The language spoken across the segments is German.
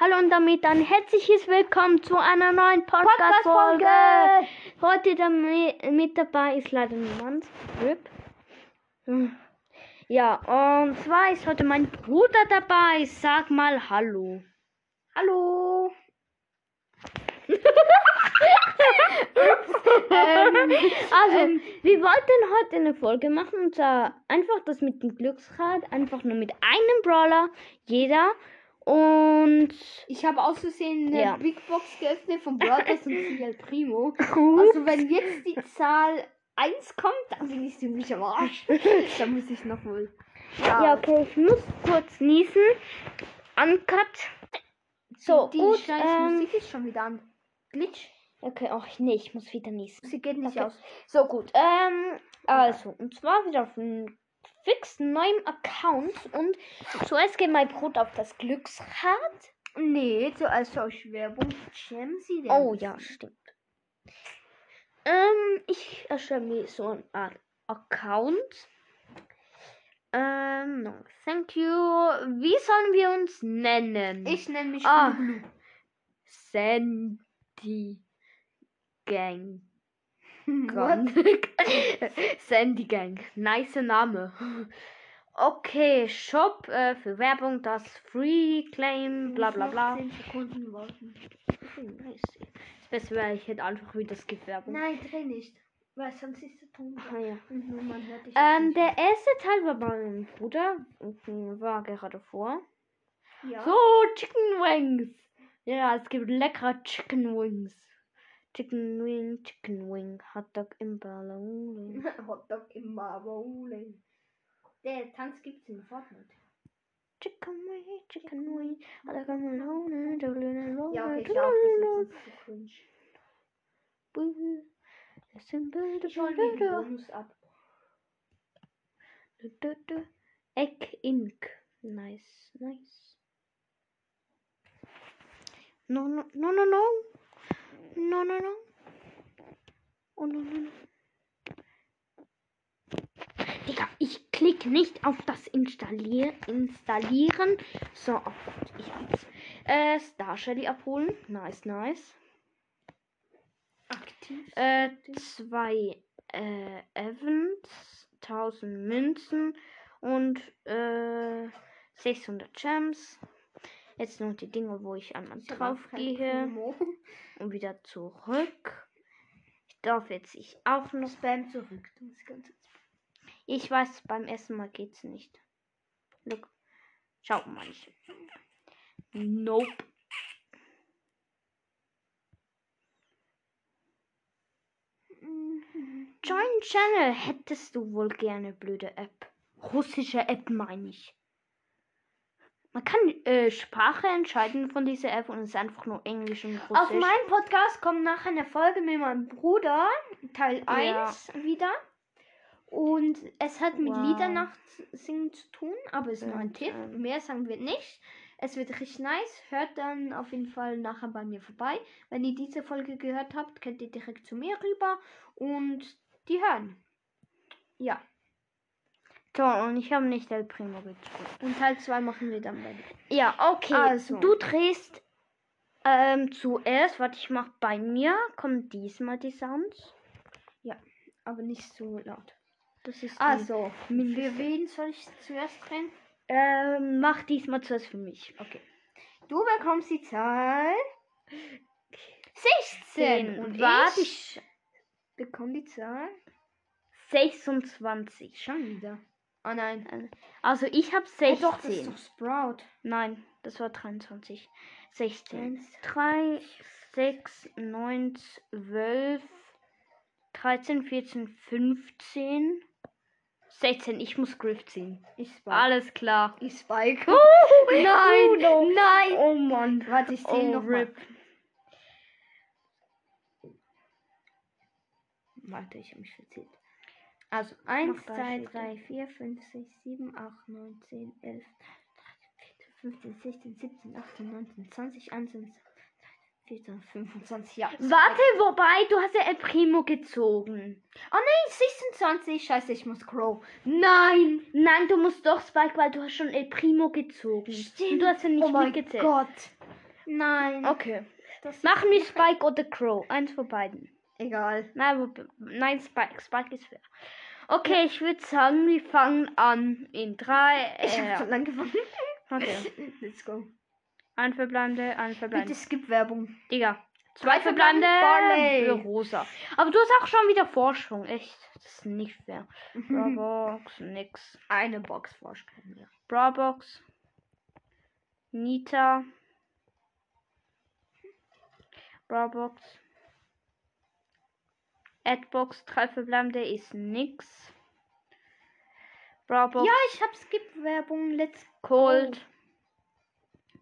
Hallo und damit ein herzliches Willkommen zu einer neuen Podcast-Folge. Podcast-Folge. Heute damit, mit dabei ist leider niemand. Ja, und zwar ist heute mein Bruder dabei. Sag mal Hallo. Hallo. ähm, Also, Ähm, wir wollten heute eine Folge machen und zwar einfach das mit dem Glücksrad, einfach nur mit einem Brawler, jeder. Und ich habe aus Versehen eine Ja. Big Box geöffnet von Brothers und CL Primo. Also wenn jetzt die Zahl 1 kommt, dann bin ich ziemlich am Arsch. dann muss ich noch wohl. ja, okay, ich muss kurz niesen. Uncut. So, die gut. scheiß Ähm, Musik ist schon wieder an. Glitch. okay, ach nee, ich muss wieder niesen. Sie geht nicht Okay. aus. So gut. Ähm, also, und zwar wieder auf einem fix neuen Account. Und zuerst geht mein Bruder auf das Glücksrad. Nee, zuerst euch Werbung. Jamsy. Oh ja, stimmt. Ähm, ich erstelle mir so eine Art Account. Ähm, no, thank you. Wie sollen wir uns nennen? Ich nenne mich Ah. Sandy Gang. What? Sandy Gang. Nice Name. Okay, Shop äh, für Werbung, das Free Claim, bla bla bla. 10 Sekunden warten. Nice. Das Beste wäre, ich hätte einfach wieder Skip Werbung. Nein, dreh nicht. Weil sonst ist der Ton. Ah, ja. Ähm, der erste Teil war bei meinem Bruder. äh, War gerade vor. ja. So, Chicken Wings. Ja, es gibt leckere Chicken Wings. Chicken Wing, Chicken Wing, Hotdog im Ballon. Hotdog im Marble. Der Tanz gibt's in Fortnite. Chicken Wing, Chicken Wing, Hotdog im Ballon. Ballon, Ja, okay, ich darf das ist zu cringe. Ballon. Listen, Ballon, Ich hol mir den. Bonus ab. Egg Ink. Nice, nice. No, no, no, no, no. No, no, no. Oh, no, no, no. Digga, ich klick nicht auf das Installier Installieren. So, oh Gott, ich hab's. Äh, Star Shelly abholen. Nice, nice. Aktiv. Äh, zwei äh, Events, 1000 Münzen und äh, 600 Gems. Jetzt noch die Dinge, wo ich einmal Ich drauf gehe und wieder zurück. Ich darf jetzt ich auch noch. Spam zurück. Ich weiß, beim ersten Mal geht's nicht. Look. Schau mal. Ich. Nope. Join Channel hättest du wohl gerne, blöde App. Russische App meine ich. Man kann äh, Sprache entscheiden von dieser App und es ist einfach nur Englisch und Russisch. Auf meinem Podcast kommt nachher eine Folge mit meinem Bruder, Teil 1 wieder. Und es hat mit Wow. Liedernacht singen zu tun, aber ist nur ein Tipp. Mehr sagen wir nicht. Es wird richtig nice. Hört dann auf jeden Fall nachher bei mir vorbei. Wenn ihr diese Folge gehört habt, könnt ihr direkt zu mir rüber und die hören. Ja. So, und ich habe nicht El Primo gezogen. Und Teil 2 machen wir dann bei dir. Ja, okay. Also. Du drehst ähm, zuerst, warte, ich mach bei mir, kommen diesmal die Sounds. Aber nicht so laut. Das ist Also, für wen soll ich zuerst drehen? Ähm, mach diesmal zuerst für mich. Okay. Du bekommst die Zahl 16. Und warte, ich bekomme die Zahl 26. schon wieder. Oh nein. Also ich habe Hey, 16. doch, das ist doch Sprout. Nein, das war 23. 16. Eins. 3, 6, 9, 12, 13, 14, 15. 16, ich muss Griff ziehen. Ich Spike. Alles klar. Ich Spike. nein, nein, no. nein. Oh Mann. Warte, ich zähle Oh, noch mal. Warte, ich habe mich verzählt. Also 1, Mach 2, Beispiele. 3, 4, 5, 6, 7, 8, 9, 10, 11, 15, 16, 17, 18, 19, 20, 21, 14, 25, ja. Warte, wobei, du hast ja El Primo gezogen. Oh nein, 26. Scheiße, ich muss Crow. Nein! Nein, du musst doch Spike, weil du hast schon El Primo gezogen. Und du hast ja nicht oh mein mitgezählt. Gott. Nein. Okay. Das Machen wir Spike oder Crow. Eins von beiden. Egal. Nein, nein Spike. Spike ist fair. Okay, ich würde sagen, wir fangen an in drei. Ich Äh, hab schon angefangen. okay. Let's go. Ein verbleibende, ein Bitte verbleibende. skip Werbung. Digga. Zwei verbleibende. Rosa. Aber du hast auch schon wieder Vorsprung. Echt. Das ist nicht fair. Brawlbox, nix. Eine Box vorstellen, ja. Brawlbox. Nita. Brawlbox. Adbox, drei verbleibende ist nix. Brawlbox. Ja, ich hab Skip-Werbung. Let's Cold.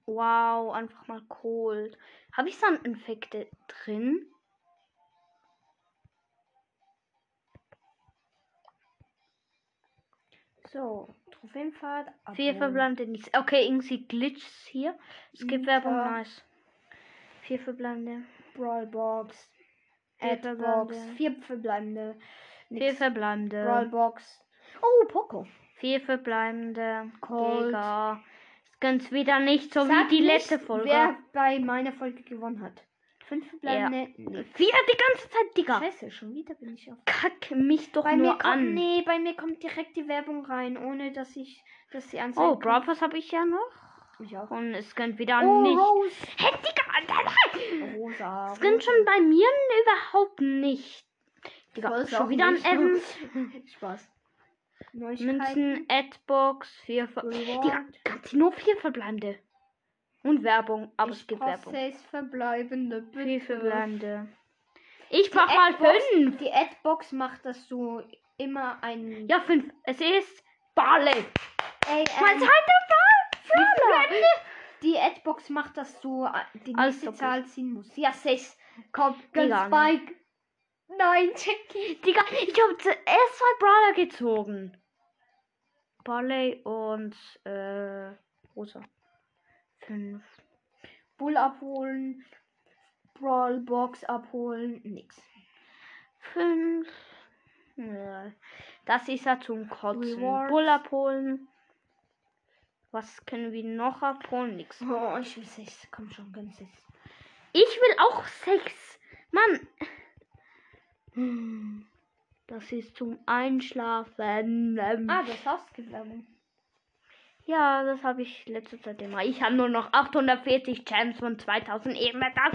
Wow, einfach mal Cold. Habe ich Sandinfekte drin? So, Trophäenpfad. Vier verbleibende nichts. Okay, irgendwie Glitches hier. Es gibt Ja. Werbung, nice. Vier verbleibende. Brawlbox. Vier Adbox. verbleibende. Vier verbleibende. Vier Nix. verbleibende. Brawlbox. Oh, Poco. Vier verbleibende. Cold. Es gönnt's wieder nicht, so Sag wie die letzte Folge. Wer bei meiner Folge gewonnen hat. Fünf verbleibende. Nee. Wieder die ganze Zeit, Digga. Scheiße, schon wieder bin ich auf. Kack mich doch Bei nur kommt, an. nee, bei mir kommt direkt die Werbung rein, ohne dass ich, dass die Anzeige. Oh. Brawl habe ich ja noch. Ich auch. Und es gönnt wieder Oh, nicht. Rose. Hä, Digga. Rosa. Es gönnt schon bei mir überhaupt nicht. Digga, schon wieder ein. Evans. Spaß. Münzen, Adbox, vier Ver Reward. Digga, kannst nur vier verbleibende. Und Werbung, aber ich es gibt Werbung. sechs verbleibende. Vier Bitte. verbleibende. Ich brauch mal fünf. Die Adbox macht, dass du immer ein. Ja, fünf. Es ist Barley. Ey, ähm, zweiter Ball. die Adbox macht, dass du äh, die Alles nächste. Zahl ziehen musst. Ja, sechs. Komm, Digga, ganz Spike. Nein, Jackie. Digga, ich habe zuerst zwei Brawler gezogen. Barley und äh, Rosa. Fünf. Bull abholen. Brawlbox abholen. Nix. Fünf. Ja. Das ist ja zum Kotzen. Rewards. Bull abholen. Was können wir noch abholen? Nix. Oh, ich will sechs. Komm schon, ganz sechs. Ich will auch sechs. Mann. Hm. Das ist zum Einschlafen. Ah, das hast Werbung. Ja, das habe ich letzte Zeit immer. Ich habe nur noch 840 Gems von 2000 Ebenmetal.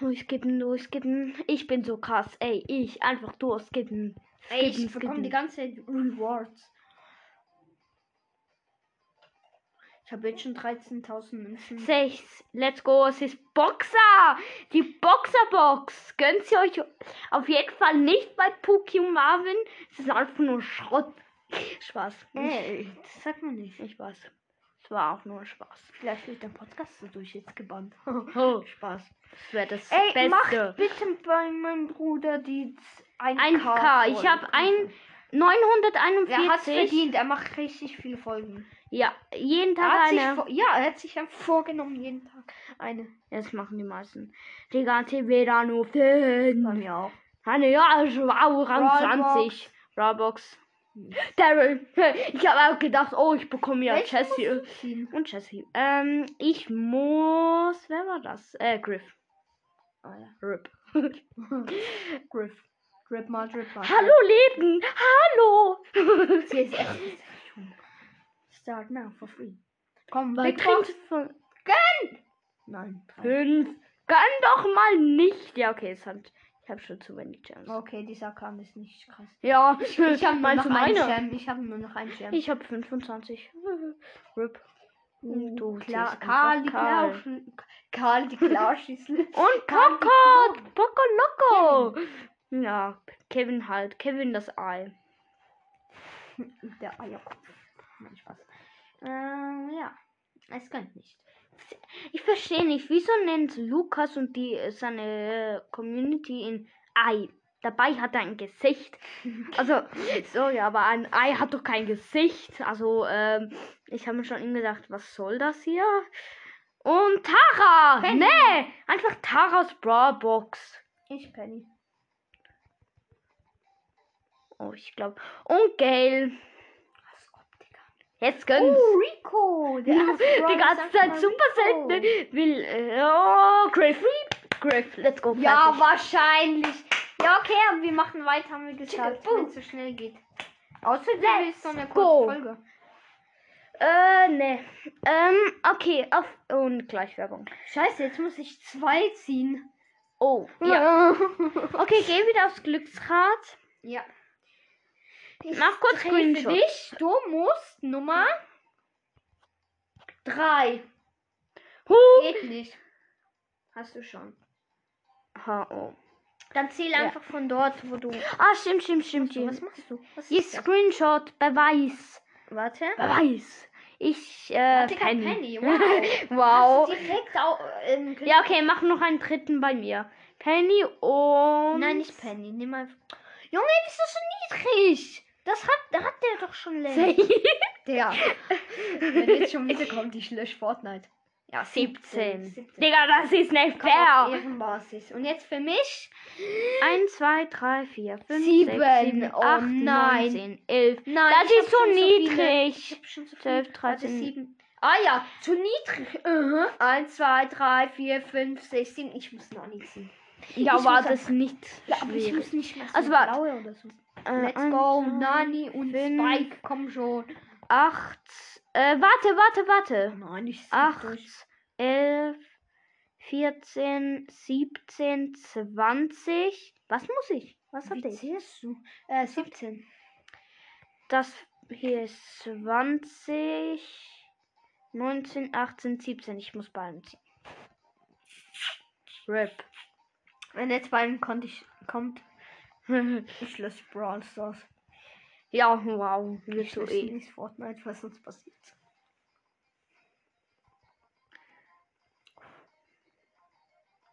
Durchskippen, durchskippen. Ich bin so krass. Ey, ich einfach durchskippen. Ey, ich Skippen, bekomme die skippen. ganze Rewards. Habe jetzt schon 13.000 Münzen. Sechs. Let's go. Es ist Boxer. Die Boxerbox. Gönnt sie euch auf jeden Fall nicht bei Puki und Marvin. Es ist einfach nur Schrott. Spaß. Ey, das sagt man nicht. Ich weiß. Es war auch nur Spaß. Vielleicht wird der Podcast dadurch jetzt gebannt. Oh, Spaß. das wäre das Ey, Beste. mach bitte bei meinem Bruder die 1K. 1K. Ich habe ein 941. Er hat verdient. Er macht richtig viele Folgen. Ja, jeden Tag eine. vor, ja, er hat sich ja vorgenommen, jeden Tag eine. Jetzt machen die meisten. Die ganze wieder nur 5. Bei mir auch. Eine, ja, ich war auch Rang Brawlbox. 20. Brawlbox. Daryl. Ich habe auch gedacht, oh, ich bekomme ja ziehen? Und Jessie. Ähm, ich muss. Wer war das? Äh, Griff. Ah, ja. Rip. Griff. Drip mal, drip mal. Hallo, Leben! Hallo! Schon. Start now for free. Komm, Big Box. Von Nein. drei. fünf. Gönn doch mal nicht. Ja, okay, es hat. Ich habe schon zu wenig Chance. Okay, dieser Kahn ist nicht krass. Ja, Ich habe nur noch einen? Gem. Ich habe nur noch einen Gem. Ich habe 25. Rip. Uh, Du klar, Karl, die Karl. Karl, die Klarschüssel. Und Poco! Poco Loco! Ja, Kevin halt. Kevin das Ei. Der Eierkopf. Nein, Spaß. Ähm, ja. Es gönnt nicht. Ich verstehe nicht, wieso nennt Lukas und die seine äh, Community in Ei? Dabei hat er ein Gesicht. Also, sorry, aber ein Ei hat doch kein Gesicht. Also, ähm, ich habe mir schon immer gedacht, was soll das hier? Und Tara! Penny. Nee! Einfach Taras Brawlbox. Ich Penny. Oh, ich glaube. Und Gail. Jetzt gönn's. Oh, Rico. Der die ganze Zeit super Rico. selten. Will. Äh, oh, Griff. Griff, let's go. Ja, fertig. wahrscheinlich. Ja, okay, aber wir machen weiter, haben wir gesagt, wenn es so schnell geht. Außer du Let's willst so eine go. kurze Folge. Äh, ne. Ähm, okay, auf. Und gleich Werbung. Scheiße, jetzt muss ich zwei ziehen. Oh, ja. Okay, geh wieder aufs Glücksrad. ja. Mach kurz Screenshot. dich. Du musst Nummer drei. Huh. Geht nicht. Hast du schon. Ha, oh. Dann zähl Ja. einfach von dort, wo du. Ah, stimmt, stimmt, stimmt. So, was stimmt. machst du? Was Hier? Screenshot, Beweis. Warte. Beweis. Ich, äh, Digga, Penny. Penny, wow. wow. Du direkt au ähm, Ja, okay, mach noch einen dritten bei mir. Penny und. Nein, nicht Penny. Nimm mal. Junge, wieso so niedrig? Das hat, da hat der doch schon längst. Der. Wenn jetzt schon wieder kommt, ich lösche Fortnite. Ja, 17. 17. Digga, das ist nicht Auf fair. Ehrenbasis. Und jetzt für mich 1, 2, 3, 4, 5, Sieben. 6, 7, Oh 8, nein. 9, 10, 11. Nein, Das ist so viele. niedrig. Ich hab schon so 12, viel. 13. Warte, sieben. Ah ja, zu niedrig. Uh 1, 2, 3, 4, 5, 6, 7. Ich muss noch nicht ziehen. Ja, Ich war das nicht Ja, aber ich muss nicht mehr so Also, blaue oder so. Äh, Let's eins, go, Nani und fünf. Spike, komm schon. 8, äh, warte, warte, warte. Nein, ich 8, 11, 14, 17, 20. Was muss ich? Was hatte ich? zählst du? Äh, 17. Das hier ist 20, 19, 18, 17. Ich muss beiden ziehen. Rip. Wenn jetzt ihm kommt, ich, kommt, ich lösche Brawl Stars. ja, wow. Du lösche eh. nicht Fortnite, was sonst passiert.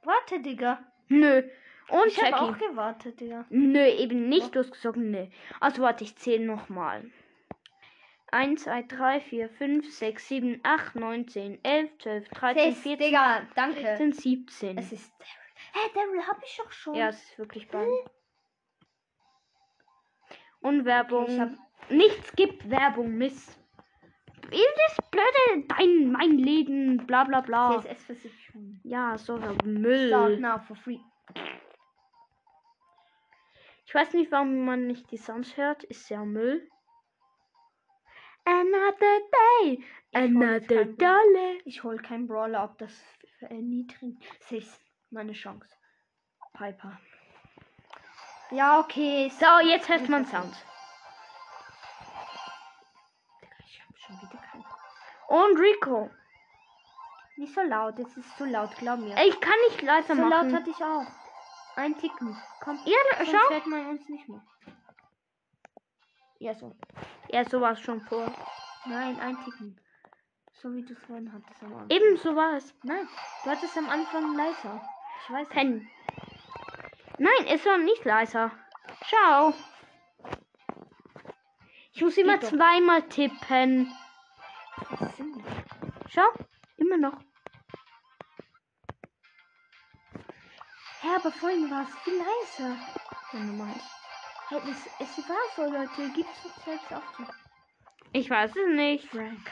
Warte, Digga. Nö. Und Ich habe auch gewartet, Digga. Nö, eben nicht. Du hast gesagt, nö. Also warte, ich zähle nochmal. 1, 2, 3, 4, 5, 6, 7, 8, 9, 10, 11, 12, 13, Sechs, 14, Digga, danke. 15, 17. Es ist Daryl. Hä, Daryl hab ich doch schon. Ja, es ist wirklich bald. Und Werbung. Nichts gibt Werbung, Miss. Das blöde, dein, mein Leben, bla bla bla. CSS-Versicherung. Ja, so Müll. Start now for free. Ich weiß nicht, warum man nicht die Sounds hört. Ist ja Müll. Another day, another kein- dollar. Ich hol keinen Brawler ab, das erniedrigt. Das ist meine Chance. Piper. Ja, okay. So. So, jetzt hört man. Digga, ich hab schon wieder keinen. Und Rico. Nicht so laut, es ist zu laut, glaub mir. Ich kann nicht leiser so machen. laut hatte ich auch. Ein Ticken. Komm, ja, sonst schau. hört man uns nicht mehr. Ja, so. Ja, so war es schon vor. Nein, ein Ticken. So wie du es vorhin hattest am Anfang. Eben so war es. Nein, du hattest am Anfang leiser. Ich weiß nicht. Nein, es war nicht leiser. Ciao. Ich muss immer zweimal tippen. Schau, immer noch. Hä, aber vorhin war es viel leiser. Wenn du meinst. Hey, das, es war so, Leute. Gibt's uns selbst auch zu. Ich weiß es nicht. Frank.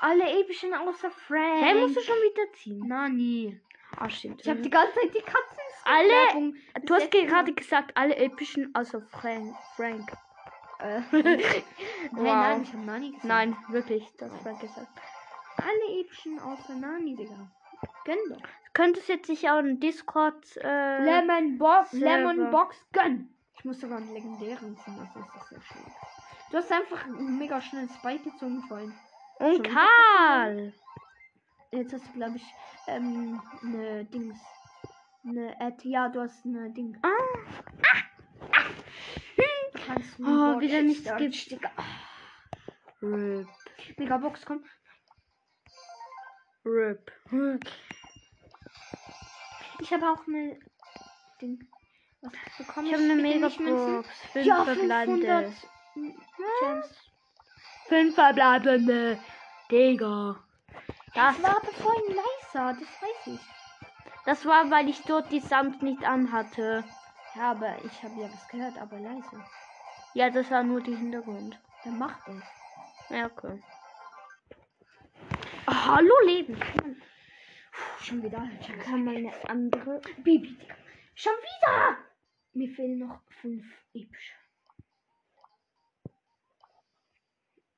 Alle epischen außer Frank. Hä, musst du schon wieder ziehen? Nani. Ah, stimmt. Ich habe die ganze Zeit die Katze. Alle- Werbung du hast gerade gesagt, alle epischen außer Frank. Frank. Äh. wow. Hey, nein, ich habe Nani gesagt. Nein, wirklich, das hat Frank gesagt. Alle epischen außer Nani, Digga. Gönn doch. Könntest jetzt sicher auch einen Discord. Äh, Lemon Box. Lemon Box, gönn. Ich muss sogar einen legendären ziehen, also ist das sehr schön. Du hast einfach einen mega schnell Spike gezogen vorhin. und Karl. Jetzt hast du, glaube ich, ähm, eine Dings. Eine Ad. Ja, du hast eine Ding. Ah. Du kannst Oh, wieder nichts gibt's. Digga. RIP. Megabox, komm. RIP. Ich habe auch eine Ding. Was bekomme Ich habe eine Bitte nicht Münzen. Megabox. Fünf Ja, verbleibende. 500 Gems. Fünf verbleibende. Digga. Das, Das war aber vorhin leiser, das weiß ich. Das war, weil ich dort die Sound nicht anhatte. Ja, aber ich habe ja was gehört, aber leise. Ja, das war nur die Hintergrund. Dann macht es. Ja, okay. Ah, hallo Leben. Schon wieder. Kann man eine andere. Baby, Digga. Schon wieder! Mir fehlen noch fünf epische.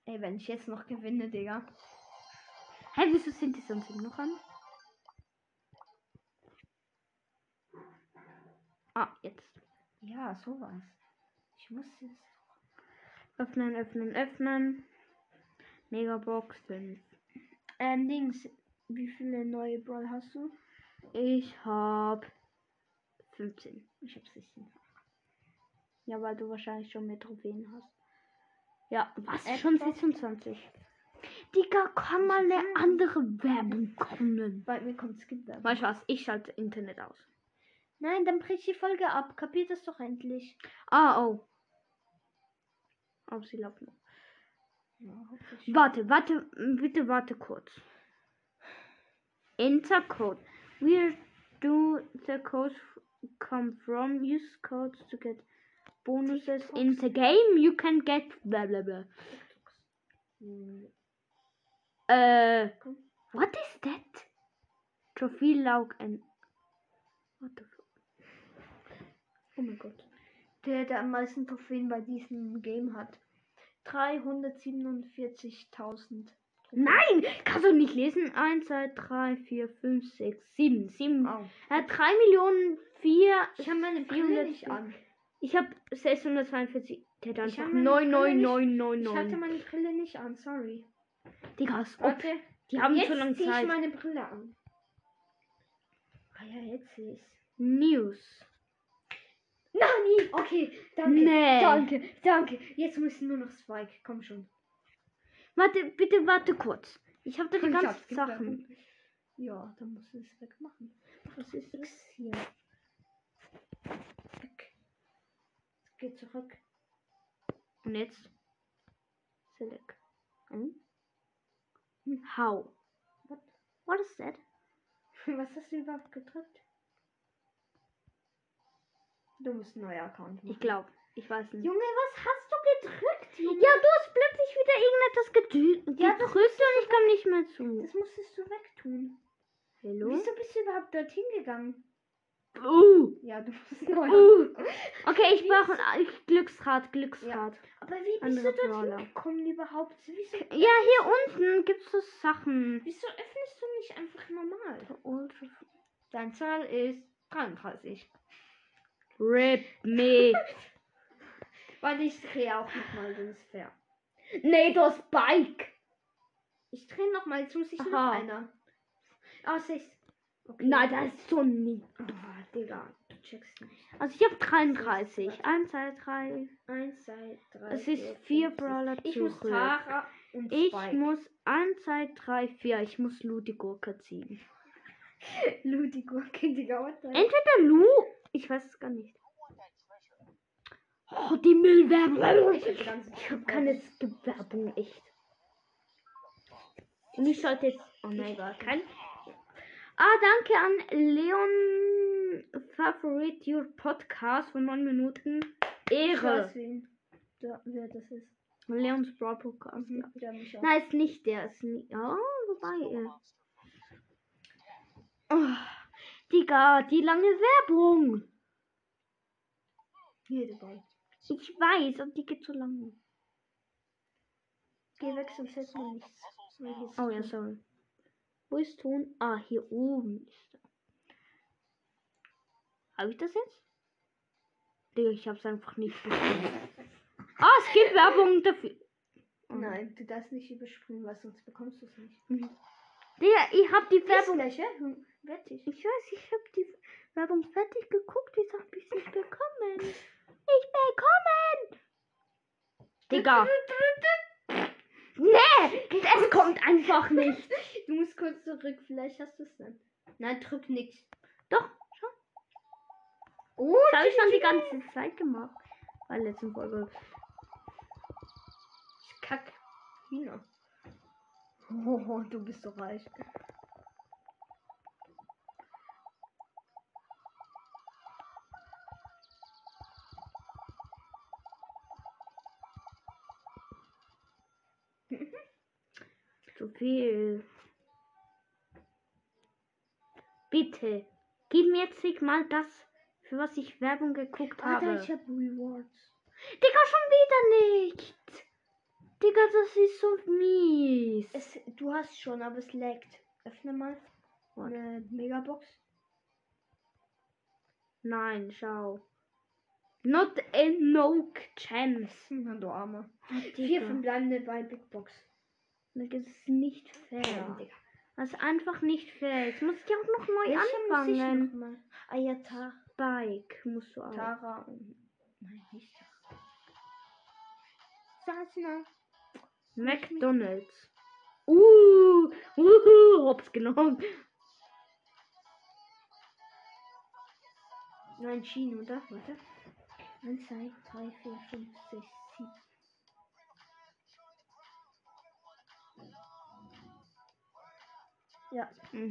Ey, wenn ich jetzt noch gewinne, Digga. Hä, wieso sind die sonst noch an? Ah, jetzt. Ja, sowas. Ich muss jetzt. Öffnen, öffnen, öffnen. Megabox 5. Ähm, Dings. Wie viele neue Brawl hast du? Ich hab 15. Ich hab 16. Ja, weil du wahrscheinlich schon mehr Trophäen hast. Ja, was? Etwa? Schon 26. Digga, kann mal eine andere Werbung kommen. Bei mir kommt Skip-Werbung. Weißt du was? Ich schalte Internet aus. Nein, dann brich die Folge ab. Kapiert das doch endlich. Ah, oh. Aber sie läuft noch. Ja. Warte, warte, bitte warte kurz. Enter code. Where do the codes come from? Use codes to get bonuses in the game. You can get blah blah blah. Uh, what is that? Trophy log and what the? Oh mein Gott. Der, der am meisten Trophäen bei diesem Game hat. 347.000. Nein, kannst du nicht lesen? 1, 2, 3, 4, 5, 6, 7. 7. Au. Er hat 3 Millionen 4. Ich habe meine Brille nicht an. Ich habe 642. Der hat Ich einfach hab meine Brille nicht- Ich hatte 99999. meine Brille nicht an, sorry. Digga, ist ob. Warte. Die haben jetzt so lange zieh ich Zeit. meine Brille an. Ah ja, jetzt sehe. News. Nani! Okay, danke. Nee. Danke, danke. Jetzt müssen nur noch Spike. Komm schon. Warte, bitte warte kurz. Ich habe da die ganzen Sachen. Ja, dann musst du es wegmachen. Was ist das? X hier. Weg. Geh zurück. Und jetzt? Select. Hm? How? What? What is that? Was hast du überhaupt gedrückt? Du musst einen neuen Account machen. Ich glaube. Ich weiß nicht. Junge, was hast du gedrückt? Junge? Ja, du hast plötzlich wieder irgendetwas gedrückt Ja, gedrückt und ich kam nicht mehr zu. Das musstest du wegtun. Hallo? Wieso bist du überhaupt dorthin gegangen? Uh, Ja, du musst neu. uh. Okay, ich brauche ein Glücksrad, Glücksrad. Aber wie bist Andere du dorthin Brawler. gekommen überhaupt? Wieso, Ja, hier unten gibt's so Sachen. wieso öffnest du nicht einfach normal? Deine Zahl ist 33. Rip me. Warte, ich drehe auch nochmal, das ist fair. nee, das Bike. Ich drehe nochmal, jetzt muss ich noch einer. Ah, sechs. Okay. Nein, das ist so nie. Ah, Digga, du checkst nicht. Also ich habe 33. 1, 2, 3. Eins, zwei, drei. Es ist vier, vier fünf, Brawler sechs. Ich muss. Tara und Ich Spike. muss 1, 2, 3, 4. Ich muss Lu die Gurke ziehen. Ludi Gurke, Digga, what Entweder Lu. Ich weiß es gar nicht. Oh, die Müllwerbung. Ich Ich habe keine Skip-Werbung, echt. Und ich sollte jetzt. Oh nein, gar kein. Ah, danke an Leon Favorite Your Podcast von 9 Minuten. Ich Ehre. weiß, wen, da, wer das ist. Leons Broad Podcast, ja. Nein, ist nicht der. Ist nicht. Oh, wobei. Äh. Oh, Digga, die lange Werbung. Ich weiß, und die geht so lange. Geh weg, sonst hört man nichts. Oh ja, sorry. Wo ist Ton? Ah, hier oben ist er. Habe ich das jetzt? Digga, ich hab's einfach nicht bestimmt. Ah, es gibt Werbung dafür. Oh. Nein, du darfst nicht überspringen, weil sonst bekommst du es nicht. Mhm. Digga, ich hab die Werbung. Hm, Wettig. Ich weiß, ich hab die Werbung fertig geguckt, jetzt hab ich's nicht bekommen. Nicht bekommen! Digga. Nee, es kommt einfach nicht. Du musst kurz zurück, vielleicht hast du es dann. Nein, drück nix. Doch, schon. Oh, Das habe ich schon die ganze Zeit gemacht. Bei der letzten Folge. Ich kack. Hühner. Oh, du bist so reich. Zu viel. Bitte, gib mir jetzt mal das, für was ich Werbung geguckt habe. Alter, ich hab Rewards. Digga, schon wieder nicht. Digga, das ist so mies. Es, du hast schon, aber es laggt. Öffne mal. Warte. Eine Megabox. Nein, schau. Not a no chance. Na, du Arme. Vier Digga, verbleibende bei Big Box. Das ist nicht fair. Digga. Das ist einfach nicht fair. Jetzt muss ich auch noch neu Welche muss anfangen. noch mal? Ah ja, Ta Bike musst du auch. Tara. Nein, nicht Tara. Sasna. McDonalds. Uh, uh, hops genommen. Nein, Schienen, oder? Warte. 1, 2, 3, 4, 5, 6, 7. Ja, Mhm.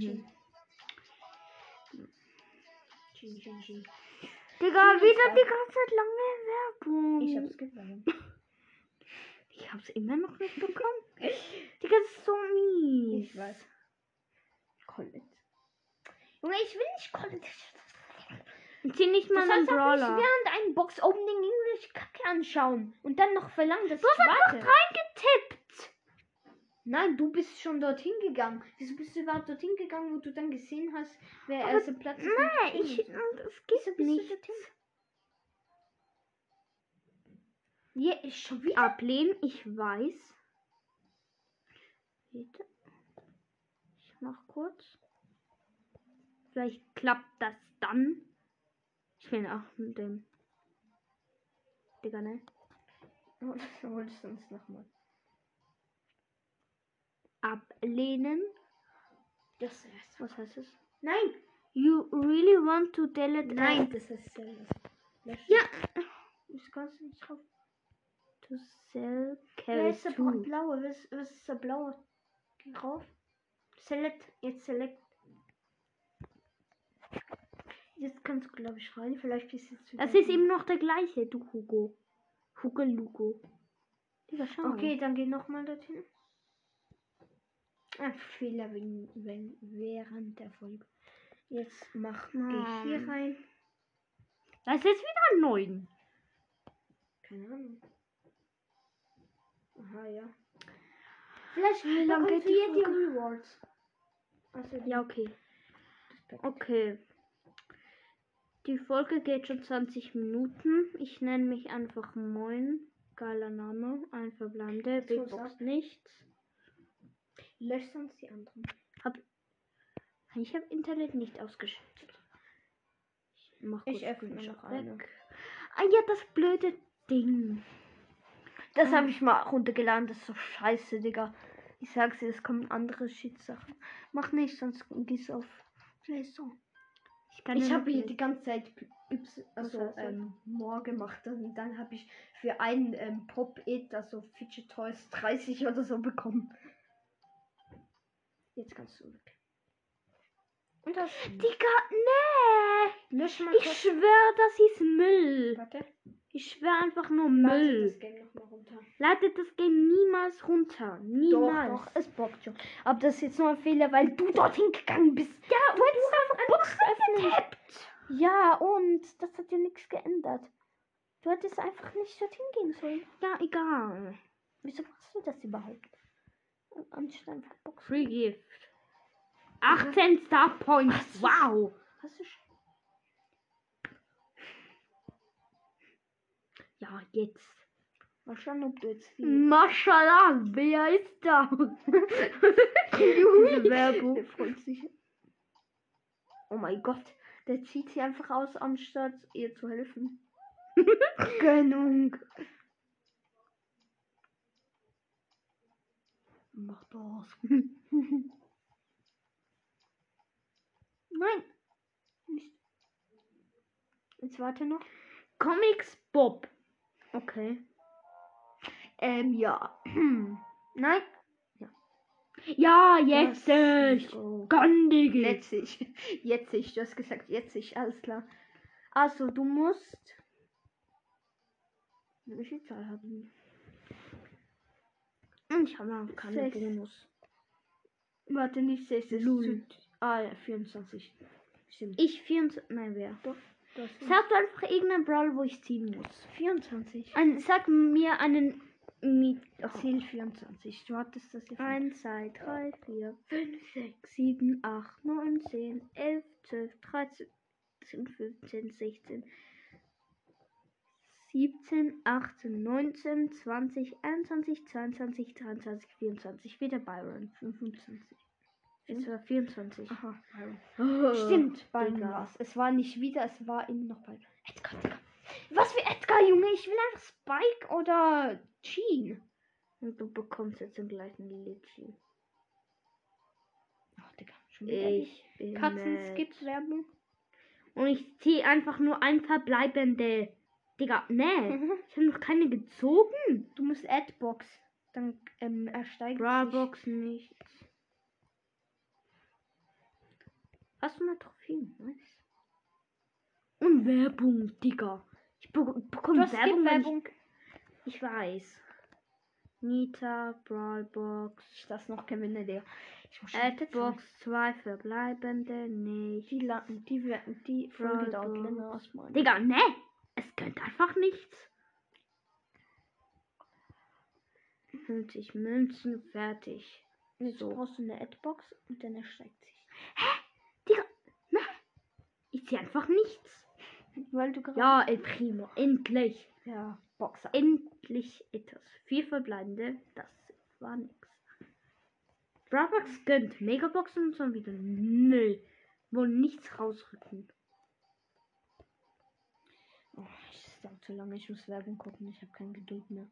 Schienen, Schienen, Schienen. Digga, wieder die ganze Zeit lange Werbung. Ich hab's gewonnen. Hab's immer noch nicht bekommen. Digga, das ist so mies. Ich weiß. Collet. Junge, ich will nicht Collet. Zieh nicht mal Du einen Brawler. während einem Box-Opening irgendwelche Kacke anschauen. Und dann noch verlangen, dass Du ich hast einfach reingetippt. Nein, du bist schon dorthin gegangen. Wieso bist du überhaupt dorthin gegangen, wo du dann gesehen hast, wer erster Platz ist? Nein, ich. Wieso Das bist gibt du nicht. dorthin? Ja, ich schon wieder. Ablehnen, ich weiß. Bitte. Ich mach kurz. Vielleicht klappt das dann. Ich bin auch mit dem. Digga, ne? Das wolltest du uns nochmal. Ablehnen. Das ist. Was heißt es? Nein! You really want to delete Nein, das ist selber. Ja. Ich kann nicht drauf. To sell carry ist der to. blaue? Was, was ist der blaue? Geh rauf. Select. Jetzt select. Jetzt kannst du, glaube ich, rein. Vielleicht ist jetzt wieder. Das ist eben noch der gleiche, du Hugo. Hugo Lugo. Digga, schau. Okay, dann geh nochmal dorthin. Ach, Fehler wegen, wegen, während der Folge. Jetzt mach geh hier rein. Das ist jetzt wieder ein neuen. Keine Ahnung. Aha, ja. Vielleicht Wie lang geht die? Rewards. Also die Ja, okay. Okay. Die Folge geht schon 20 Minuten. Ich nenne mich einfach Moin. Geiler Name. Ein verbleibender. Big Box nichts. Lösch sonst die anderen. Ich habe Internet nicht ausgeschaltet. Ich, mach Ich öffne noch eine. Ah ja, das blöde Ding. Das habe ich mal runtergeladen. Das ist so scheiße, Digga. Ich sag's dir, es kommen andere Shit-Sachen. Mach nicht, sonst gehst du auf Play Store. Ich, kann Ich habe hier die ganze Zeit Yps, also das? ähm, More gemacht und dann habe ich für einen ähm, Pop-It, also Fidget Toys 30 oder so bekommen. Jetzt kannst du weg. Und das Digga, nee. lösch mal Ich schwöre, das ist Müll. Warte. Ich schwöre einfach nur Müll. das Game noch mal runter. Ladet das Game niemals runter. Niemals. Doch, doch, es bockt schon. Aber das ist jetzt nur ein Fehler, weil du dorthin gegangen bist. Ja, du hättest einfach Box öffnen. Ja, und das hat ja nichts geändert. Du hättest einfach nicht dorthin gehen sollen. Ja, egal. Wieso machst du das überhaupt? Anstatt Box. Free Gift. 18 Star Points. Wow. Hast du schon? Ja, jetzt. Mal schauen, ob du jetzt viel. Maschallah, wer ist da? Diese Werbung. Der freut sich. Oh mein Gott. Der zieht sie einfach aus, anstatt ihr zu helfen. Gönnung. Mach das. Nein. Nicht. Jetzt warte noch. Comics Bob. Okay. Ähm, ja. Nein. Ja, jetzt Das- ich. Oh. Gandige. Jetzt ich. Jetzt ich. Du hast gesagt, jetzt ich. Alles klar. Also, du musst. Wie viel Zahl haben Ich habe noch keine Sechs. Bonus. Warte, nicht 6. das ist Null. zu- Ah, ja, 24. Stimmt. Ich 24. Nein, wer? Ist Sag doch einfach irgendeinen Brawl, wo ich ziehen muss. 24. Ein, sag mir einen. Miet. Ziel 24. Du hattest das ja. 1, 2, 3, 4, 5, 6, 7, 8, 9, 10, 11, 12, 13, 15, 16, 17, 18, 19, 20, 21, 22, 23, 24. Wieder Byron. 25. Jetzt war 24. Aha. Oh, Stimmt, war's. Es war nicht wieder, es war immer noch bei. Edgar, Digga. Was für Edgar, Junge? Ich will einfach Spike oder Jean. Und du bekommst jetzt den gleichen Litchi. Ach, Digga, schon wieder Ich bin Katzen-Skip-Werbung. Und ich ziehe einfach nur ein verbleibende. Digga, nee. Ich habe noch keine gezogen. Du musst Adbox. Dann ähm, ersteigt sich. Brawlbox Hast du eine Trophäe? Nice. Und Werbung, Digga. Ich be bekomme Werbung, Skip-Werbung. ich, ich weiß. Nita, Brawlbox, Ich das noch gewinne, Digga. Ich muss schon wieder Adbox, zwei verbleibende, nicht. Die, la- die, die, die Folge dauert länger als meine. Digga, ne? Es gönnt einfach nichts. 50 Münzen, fertig. Jetzt so. brauchst du eine Adbox und dann ersteigt sich. Ne? Ich zieh einfach nichts. Weil du gerade. Ja, El Primo, endlich. Ja, Boxer. Endlich etwas. Vier verbleibende, das war nix. Brawlbox gönnt Megaboxen und dann wieder. Nö. Wollen nichts rausrücken. Oh, es dauert zu lange. Ich muss Werbung gucken. Ich habe keine Geduld mehr.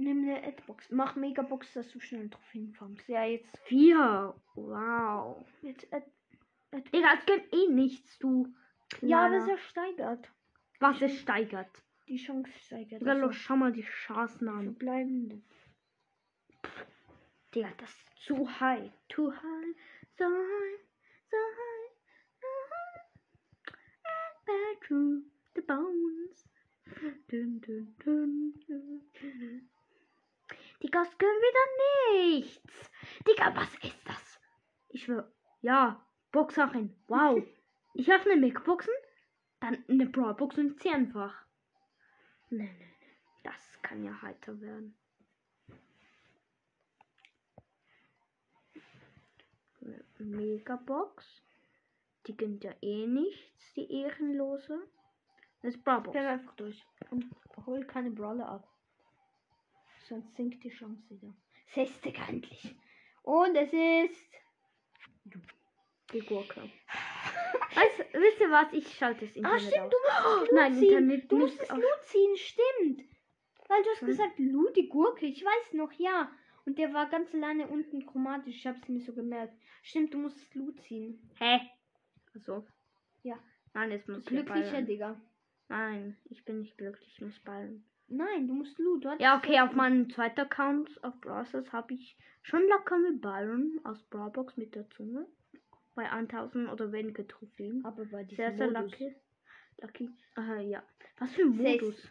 Nimm eine Adbox. Mach Megabox, dass du schnell Trophäen farmst. Ja, jetzt. Vier. Wow. jetzt Ad Ad Digga, es gönnt eh nichts, du. ja, aber Kleiner. es steigert. Was es steigert. Die Chance steigert. Digga, Also, schau mal die Chancen an. verbleibende. Digga, das ist zu high. Too high. So high. So high. So high. And back through the bones. Dun, dun, dun. Digga, es können wieder nichts. Digga, was ist das? Ich schwör. Ja, Boxsachen. Wow. ich öffne Megboxen, dann eine Brawlbox und zieh einfach. Nee, nee, nee. Das kann ja heiter werden. Megabox. Die gönnt ja eh nichts, die Ehrenlose. Das ist Brawlbox. Bleib einfach durch. Und hol keine Brawler ab. Sonst sinkt die Chance wieder. Sechste endlich. Und es ist. Die Gurke. Weißt, wisst ihr was? Ich schalte das Internet Ah, stimmt, aus. du musst das Lu Nein, ziehen. Internet du musst aus. Lu ziehen, stimmt. Weil du hast Hm. gesagt, Lu, die Gurke. Ich weiß noch, ja. Und der war ganz alleine unten chromatisch. Ich hab's mir so gemerkt. Stimmt, du musst das Lu ziehen. Hä? Also. Ja. Nein, jetzt muss ich Glücklicher. Digga. Nein, ich bin nicht glücklich, ich muss ballen. Nein, du musst. Du hattest Ja, okay, auf meinem zweiten Account auf Browsers habe ich schon locker mit Byron aus Brawlbox mit der Zunge. Bei 1000 oder weniger Trophäen. Aber bei diesem Sehr, sehr Modus. lucky. Lucky. Aha, ja. Was für ein. Modus.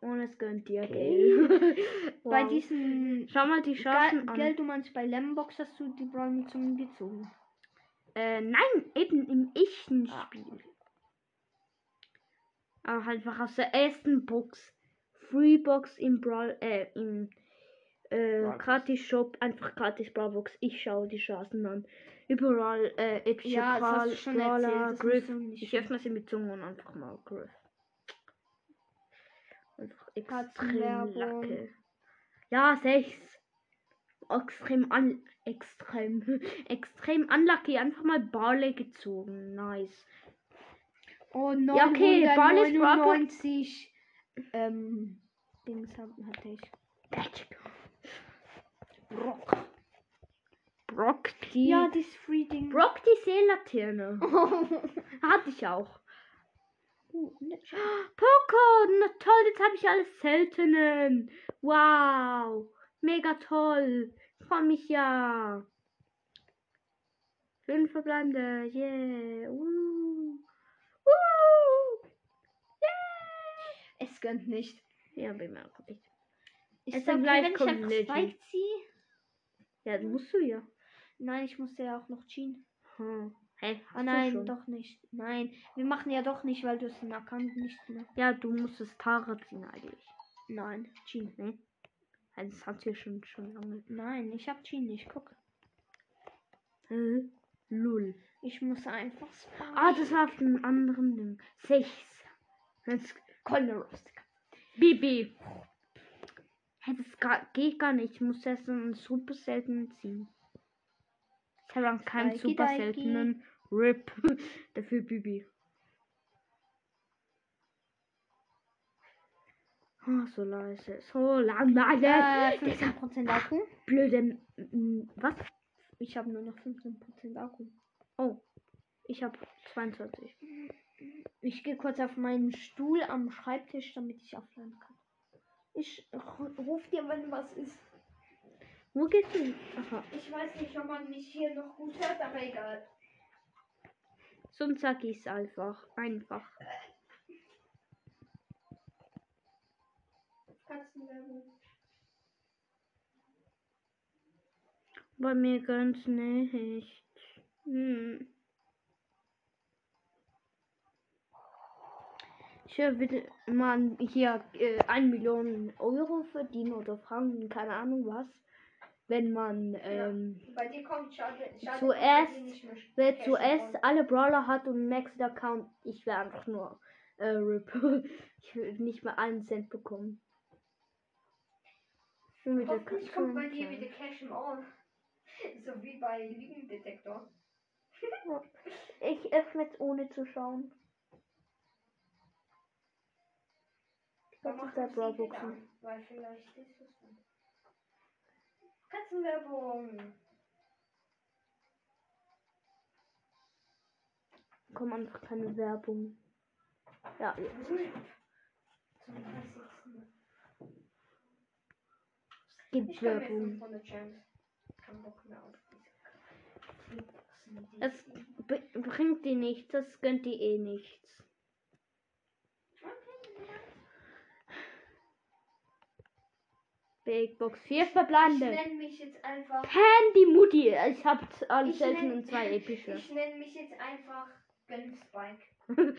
Und es gönnt dir, Okay. gell? Bei Wow. diesen. Schau mal die Chancen Gell, an. gell, du meinst bei Lembox hast du die Brawl mit Zungen gezogen. Äh, nein, eben im echten Ah. Aber halt einfach aus der ersten Box. Free Box im Brawl, äh, im äh, gratis Shop, einfach gratis Brawlbox. Ich schaue die Chancen an. Überall äh, epische Ja, Brawl, Brawler, Griff. Ich öffne sie mit Zunge und einfach mal Griff. Einfach extrem lacke. Ja, sechs. Extrem an extrem extrem unlucky. Einfach mal Barley gezogen. Nice. Oh, Ja, okay, Barley's Brawlbox. 999 ähm, Dings hatte ich. Magic. Brock. Brock die. Ja, dieses Free Ding. Brock die Seelaterne. Hatte ich auch. Uh, ne- Poco, na toll, jetzt habe ich alles seltenen. Wow, mega toll. Freue mich ja. Fünf verbleibende, yeah. Uh. Uh. Es gönnt nicht. Ja, bin mir auch nicht. Ich Es sag, gleich wenn ich kommt einfach Legend. Spike ziehe. Ja, das musst du ja. Nein, ich musste ja auch noch Jean. Hm. Hey, Ah nein, doch nicht. Nein, wir machen ja doch nicht, weil du es den Account nicht mehr. Ja, du musstest Tara ziehen eigentlich. Nein, Jean. Ne? Ja, Das hat sie schon schon lange. Nein, ich hab Jean nicht. Guck. Hä? Lull. Ich muss einfach Spike. Ah, das war auf dem anderen Ding. Sechs. Jetzt Rustic. Bibi. Hey, das geht gar nicht. Ich muss erst einen super seltenen ziehen. Ich habe auch keinen Spikey super seltenen Rip. Dafür Bibi. Oh, so leise. So langweilig. Äh, Dieser 15% Akku. blöde. Was? Ich habe nur noch 15% Akku. Oh. Ich habe 22. Ich gehe kurz auf meinen Stuhl am Schreibtisch, damit ich aufladen kann. Ich ru- ruf dir, wenn was ist. Wo geht's hin? Aha. Ich weiß nicht, ob man mich hier noch gut hört, aber egal. Sonst sag ich's einfach. Einfach. Katzenwerbung. Bei mir ganz nicht. Hm. Ich will man hier äh, 1 Million Euro verdienen oder Franken, keine Ahnung was. Wenn man ähm, Bei dir kommt schade. schade Zuerst- wer zuerst alle Brawler hat und Next Account, ich wäre einfach nur äh, ich würde nicht mal einen Cent bekommen. Hoffentlich kommt bei dir wieder Cash im All. So wie bei Lügendetektor. Ich öffne jetzt ohne zu schauen. Wieder Brawlboxen? Weil vielleicht ist es dann. Katzenwerbung. Kommt einfach keine Werbung. Ja, jetzt. Zum 30. Es gibt Werbung. 500 Gems. Kein Bock mehr auf diese Boxen, die- Es bringt die nichts, das gönnt die eh nichts. Big Box 4 Ich verbleibende. nenne mich jetzt einfach. Handy Mutti. Ich hab alle Ich selten und zwei epische. Ich nenne mich jetzt einfach Gönn Spike.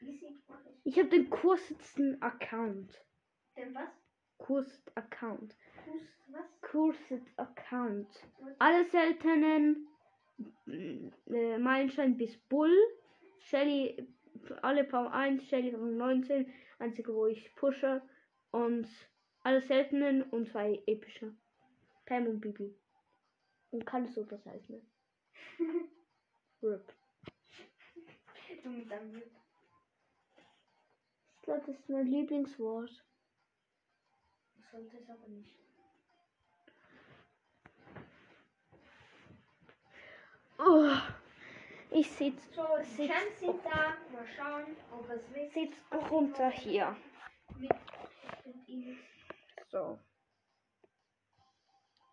Easy, mach ich. Ich habe den kurzesten Account. Denn was? Kursed Account. Hust, was? Kursed Account. Alle seltenen mm, äh, Meilenstein bis Bull. Shelly, alle Power 1, Shelly Rang 19. Einzige, wo ich pushe. Und alle seltenen und zwei epische. Pam und Bibi. Und keine Super seltene. RIP. Du mit deinem Glück. Ich glaube, das ist mein Lieblingswort. Sollte es aber nicht. Oh, ich sitz, So, sitz, sind da. Mal schauen, ob es sitz runter hier. mit mit So.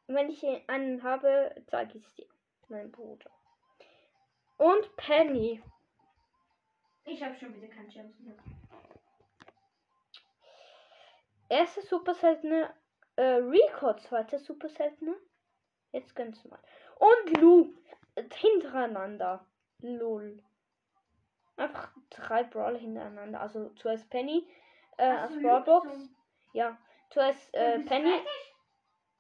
Wenn ich einen habe, zeige ich es dir. Mein Bruder. Und Penny. Ich habe schon wieder kein Gems mehr. Erste super seltene. Äh, Rico, zweite super seltene. Jetzt ganz mal. Und Lu. Hintereinander. Lol. Einfach drei Brawler hintereinander. Also zuerst Penny. Äh, als Brawlbox. Ja. Zuerst äh, Penny.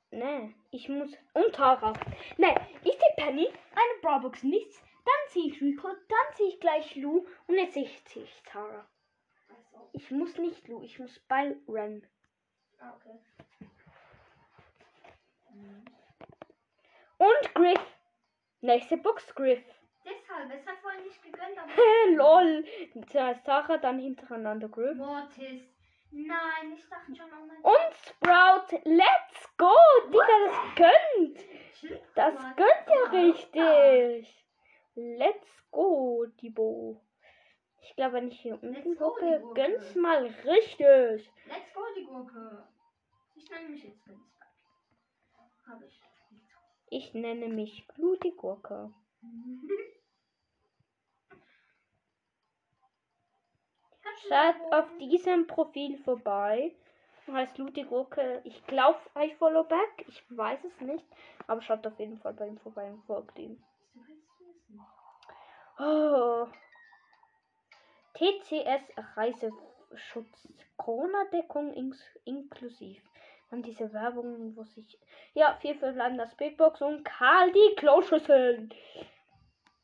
Ne, ich muss. Und Tara. Ne, ich sehe Penny, eine Brawlbox, nichts. Dann sehe ich Rico, dann sehe ich gleich Lou und jetzt sehe ich, Tara. Achso. Ich muss nicht Lou, ich muss Byron. Ah, okay. Und Griff. Nächste Box Griff. Deshalb, es hat vorhin nicht gegönnt, aber. Lol. Zuerst Tara, dann hintereinander Griff. Mortis. Nein, ich dachte schon, oh mein Und Sprout, let's go! Digga, das gönnt! Das gönnt ja richtig! Let's go, Dibo. Ich glaube, wenn ich hier unten gucke, gönnt's mal richtig. Let's go, die Gurke. Ich nenne mich jetzt ganz. Habe ich. Ich nenne mich Blutigurke. Schaut auf diesem Profil vorbei. Heißt Blutigurke. Ich glaube, I follow back. Ich weiß es nicht. Aber schaut auf jeden Fall bei ihm vorbei und folgt ihm. Oh. TCS Reiseschutz. Corona-Deckung ins- inklusiv. Dann diese Werbung, wo sich. Ja, vier verbleibender Speedbox und Karl die Kloschüsseln.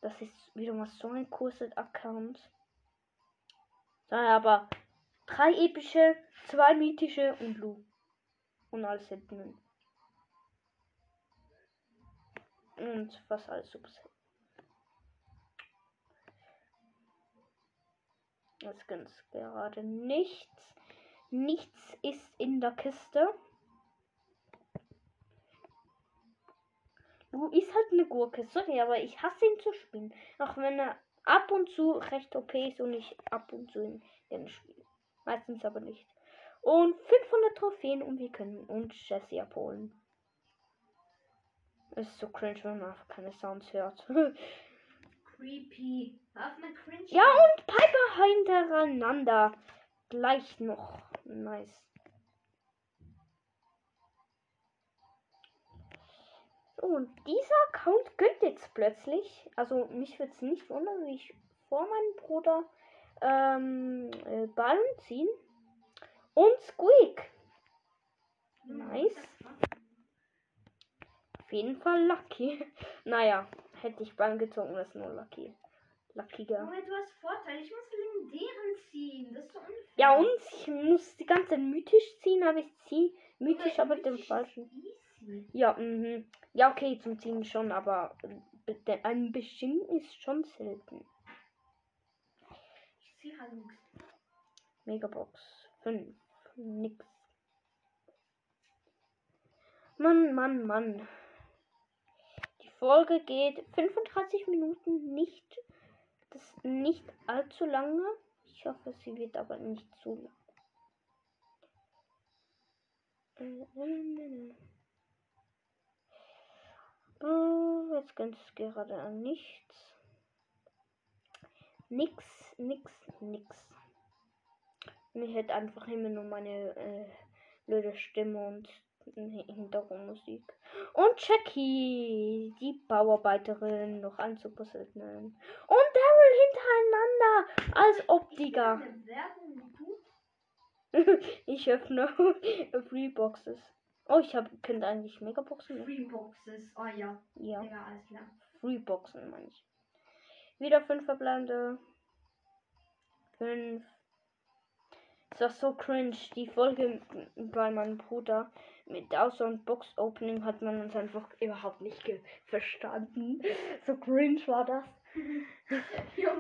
Das ist wieder mal so ein kurzer Account. Dann aber drei epische, zwei mythische und Lu. Und alles hinten. Und was alles Super Jetzt ganz gerade nichts. Nichts ist in der Kiste. Lu ist halt eine Gurke, sorry, aber ich hasse ihn zu spielen. Auch wenn er ab und zu recht OP ist und ich ab und zu gerne spiele. Meistens aber nicht. Und 500 Trophäen und wir können uns Jessie abholen. Es ist so cringe, wenn man keine Sounds hört. Creepy. Ja, und Piper hintereinander. Gleich noch. Nice. Und dieser Account gönnt jetzt plötzlich. Also, mich würde es nicht wundern, wie ich vor meinem Bruder ähm, äh, Ballen ziehen. Und Squeak. Nice. Auf jeden Fall Lucky. Naja, hätte ich Ballen gezogen, das ist nur Lucky. Luckiger. Moment, du hast Vorteil. Ich muss legendären ziehen. Das ist so unfair. Ja, und ich muss die ganze Zeit mythisch ziehen, aber ich ziehe mythisch, aber den mythisch ist falschen. Easy. Ja, mhm. Ja, okay, zum Ziehen schon, aber ein bestimmten ist schon selten. Ich ziehe halt nichts. Megabox 5. Nix. Mann, Mann, Mann. Die Folge geht 35 Minuten nicht. Das ist nicht allzu lange. Ich hoffe, sie wird aber nicht zu lang. Oh, jetzt ganz gerade an nichts. Nix, nix, nix. Mich hört einfach immer nur meine äh, blöde Stimme und Hi- Hintergrundmusik. Und Jackie, die Bauarbeiterin, noch seltenen. Und Daryl hintereinander, als ob, Digga. Du? ich öffne Freeboxes. Oh, ich hab, könnte eigentlich Megaboxen. Free Boxes. Oh ja. Ja, Ja, alles klar. Freeboxen meine ich. Wieder fünf verbleibende. Fünf. Ist doch so cringe. Die Folge bei meinem Bruder mit Außer- und Box-Opening hat man uns einfach überhaupt nicht verstanden. So cringe war das. Ja.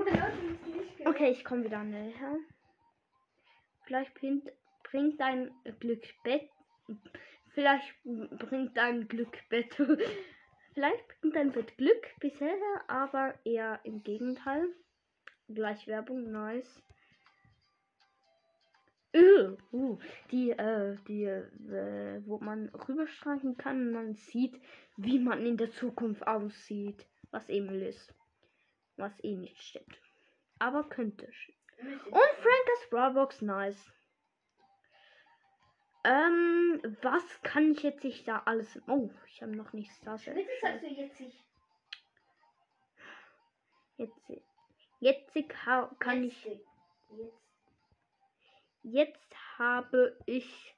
Okay, ich komme wieder näher. Vielleicht bringt, bringt dein Glück Bett. Vielleicht bringt dein Glück Bett. Vielleicht bringt dein Bett Glück bisher, aber eher im Gegenteil. Gleich Werbung, nice. Äh, uh, die, äh, die, äh, wo man rüberstreichen kann und man sieht, wie man in der Zukunft aussieht. Was Emil ist. Was eh nicht stimmt. Aber könnte. Und Frankas Brawlbox, nice. Ähm, was kann ich jetzt ich da alles. Oh, ich habe noch nicht Star Bitte sagst du jetzt nicht. Jetzt, jetzt kann ich. Jetzt. Jetzt habe ich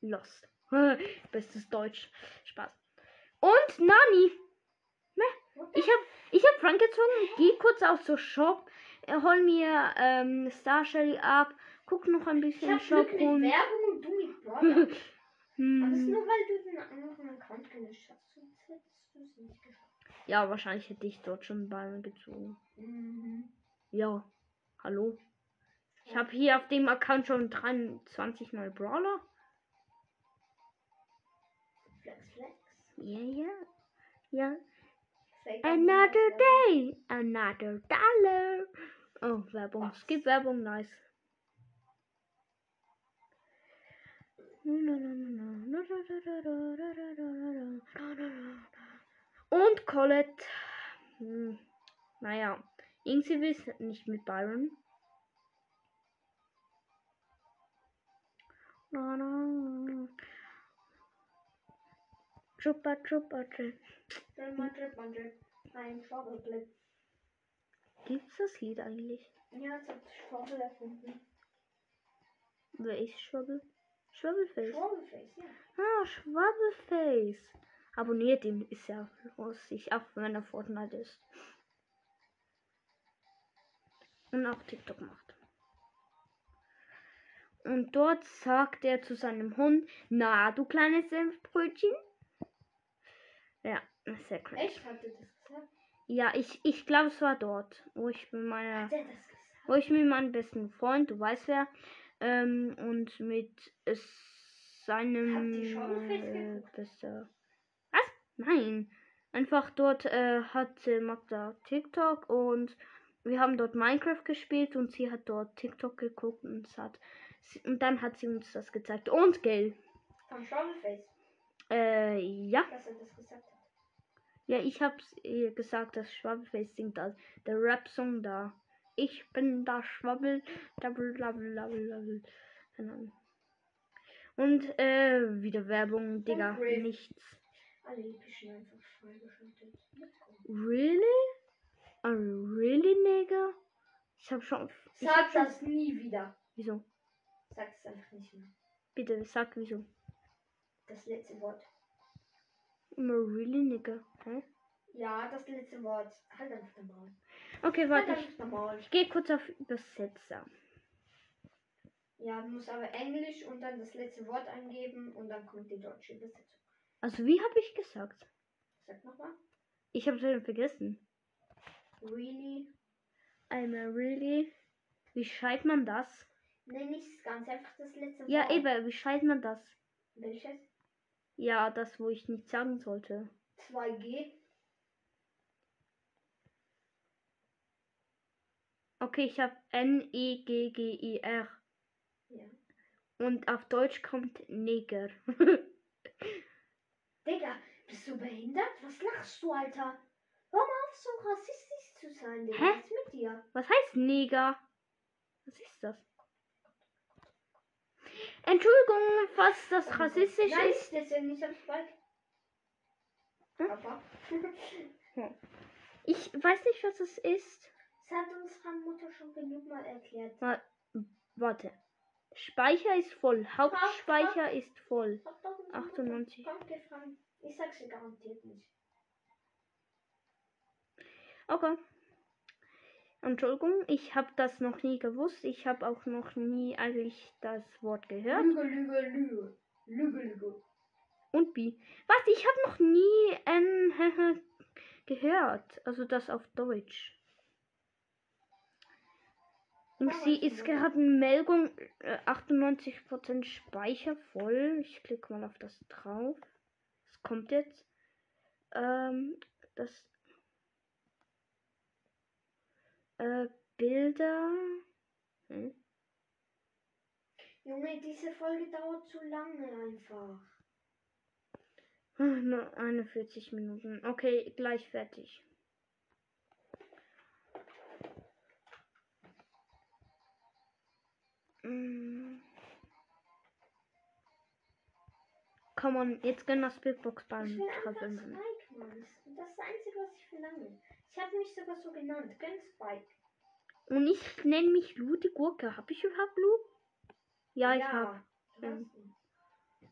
Lost. Bestes Deutsch. Spaß. Und Nani. Ich hab, ich hab Frank gezogen, geh kurz aus so Shop, hol mir ähm, Star Shelly ab, guck noch ein Ich bisschen im Shop mit rum. Werbung und du mit Brawler. Aber das ist Hm, nur, weil du den anderen Account gelöscht hast. Sonst hättest du es nicht geschafft. ja, wahrscheinlich hätte ich dort schon Ballen gezogen. Mhm. Ja, hallo. Ich habe hier auf dem Account schon 23 Mal Brawler. Flex, flex. Ja, ja. Ja. Another day, another dollar. Oh, Werbung. Skip Werbung, nice. Und Colette. Hm, naja, irgendwie ist nicht mit Byron. Na, na. Chupa, chupa, drip. Ein Schwabbelblip. Gibt's das Lied eigentlich? Ja, es hat Schwabbel erfunden. Wer ist Schwabbel? Schwabbelface. Schwabbelface, ja. Ah, Schwabbelface. Abonniert ihn, ist ja lustig, auch wenn er Fortnite ist. Und auch TikTok macht. Und dort sagt er zu seinem Hund, na, du kleines Senfbrötchen. Ja, sehr cringe. Echt, hat er das gesagt? Ja, ich, ich glaube, es war dort, wo ich mit meiner er wo ich mit meinem besten Freund, du weißt wer, ähm, und mit seinem äh, bester. Was? Nein. Einfach dort äh, hatte Magda TikTok und wir haben dort Minecraft gespielt und sie hat dort TikTok geguckt und hat sie- und dann hat sie uns das gezeigt. Und gell. Von Schwabbelface, Äh, ja. dass er das gesagt hat. Ja, ich hab's ihr gesagt, dass Schwabbelface singt da. Der Rap-Song da. Ich bin da Schwabbel. Ahnung. Und, äh, wieder Werbung, Digga. Nichts. Alle epischen einfach freigeschaltet. Really? Are you really, nigga? Ich hab schon. Ich Sag hab schon. das nie wieder. Wieso? Sag es einfach nicht mehr. Bitte, sag wieso. Das letzte Wort. Immer really, nigga. Hä? Ja, das letzte Wort. Halt einfach den Maul. Okay, warte. Ich, ich gehe kurz auf Übersetzer. Ja, du musst aber Englisch und dann das letzte Wort eingeben und dann kommt die deutsche Übersetzung. Also, wie habe ich gesagt? Sag nochmal. Ich hab's wieder vergessen. Really? I'm a really. Wie schreibt man das? Nee, nicht ganz einfach das letzte Ja, Wort. eben, wie schreibt man das? Welches? Ja, das, wo ich nicht sagen sollte. 2G. Okay, ich habe N-E-G-G-I-R. Ja. Und auf Deutsch kommt Neger. Digga, bist du behindert? Was lachst du, Alter? Hör mal auf, so rassistisch zu sein, Digga. Hä? Was ist mit dir? Was heißt Neger? Was ist das? Entschuldigung, falls das rassistisch Nein, ist. deswegen nicht am Spike. Hm? Papa. Ich weiß nicht, was es ist. Das hat unsere Mutter schon genug mal erklärt. Wa- Warte. Speicher ist voll. Hauptspeicher ist voll. Mutter 98. kaum gefragt. Ich sag's dir garantiert nicht. Okay. Entschuldigung, ich habe das noch nie gewusst. Ich habe auch noch nie eigentlich das Wort gehört. Lüge, Lüge, Lüge. Lüge, Lüge. Und wie? Was? Ich habe noch nie ähm, gehört. Also das auf Deutsch. Und sie ist gerade eine Meldung äh, 98% Speicher voll. Ich klicke mal auf das drauf. Was kommt jetzt? Ähm, das äh, Bilder. Hm? Junge, diese Folge dauert zu lange einfach. Ah, Nur 41 Minuten. Okay, gleich fertig. Mm. Komm on, jetzt gönn das Big Box Ich Ballen will einfach treffen. Mann. Spike, Mann. Das ist das Einzige, was ich verlange. Ich habe mich sogar so genannt. Gönn Spike. Und ich nenne mich Lu die Gurke. Hab ich überhaupt Lu? Ja, ich hab. Ähm. hast ihn.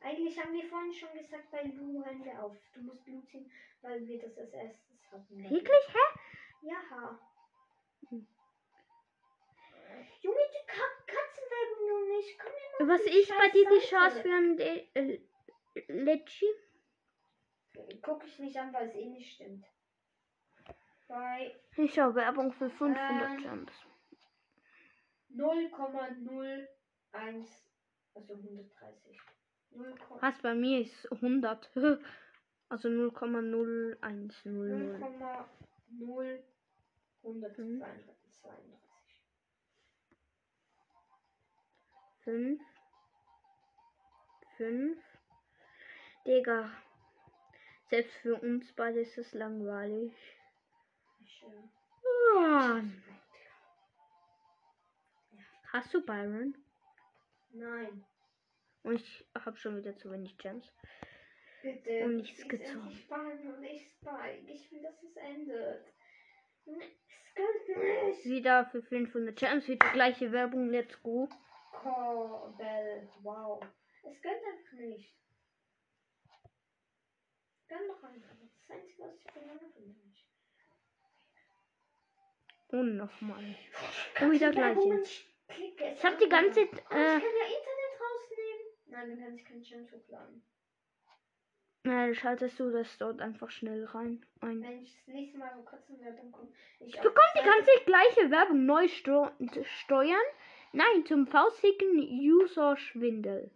Eigentlich haben wir vorhin schon gesagt, bei Lu hören wir auf. Du musst Blut ziehen, weil wir das als erstes hatten. Wirklich? Hä? Ja. Hm. Junge, die Ka Katzenwerbung nur nicht. Komm mir mal Was ist bei dir die Chance für ein De äh, Letschi? Guck ich nicht an, weil es eh nicht stimmt. Bei Ich schau Werbung für 500 Ähm. Gems. 0,01, also 130. 0, Was bei mir ist 100. Also 0,0100. 0,0 132. 5. 5. Digga. Selbst für uns beide ist es langweilig. Ah. Hast du Byron? Nein, Und ich habe schon wieder zu wenig Gems. bitte. Und nichts gezogen. Spike und nicht Spike. Ich will, dass es endet. Es geht nicht. Wieder für 500 Gems. Wieder gleiche Werbung. Let's go. Corbell, wow. Es geht einfach nicht. Gönn doch einfach. Das ist das Einzige, was ich verlange von dir. Und nochmal. Und wieder Werbung, gleiche. Ich, habe die ganze. Oh, Äh, ich kann ja Internet rausnehmen. Nein, dann kann ich keinen Gems hochladen. äh, schaltest du das dort einfach schnell rein. Ein. Wenn ich das nächste Mal wo Katzenwerbung komme. Ich bekomme die ganze gleiche Werbung neu steuern. Nein, zum faustigen User-Schwindel.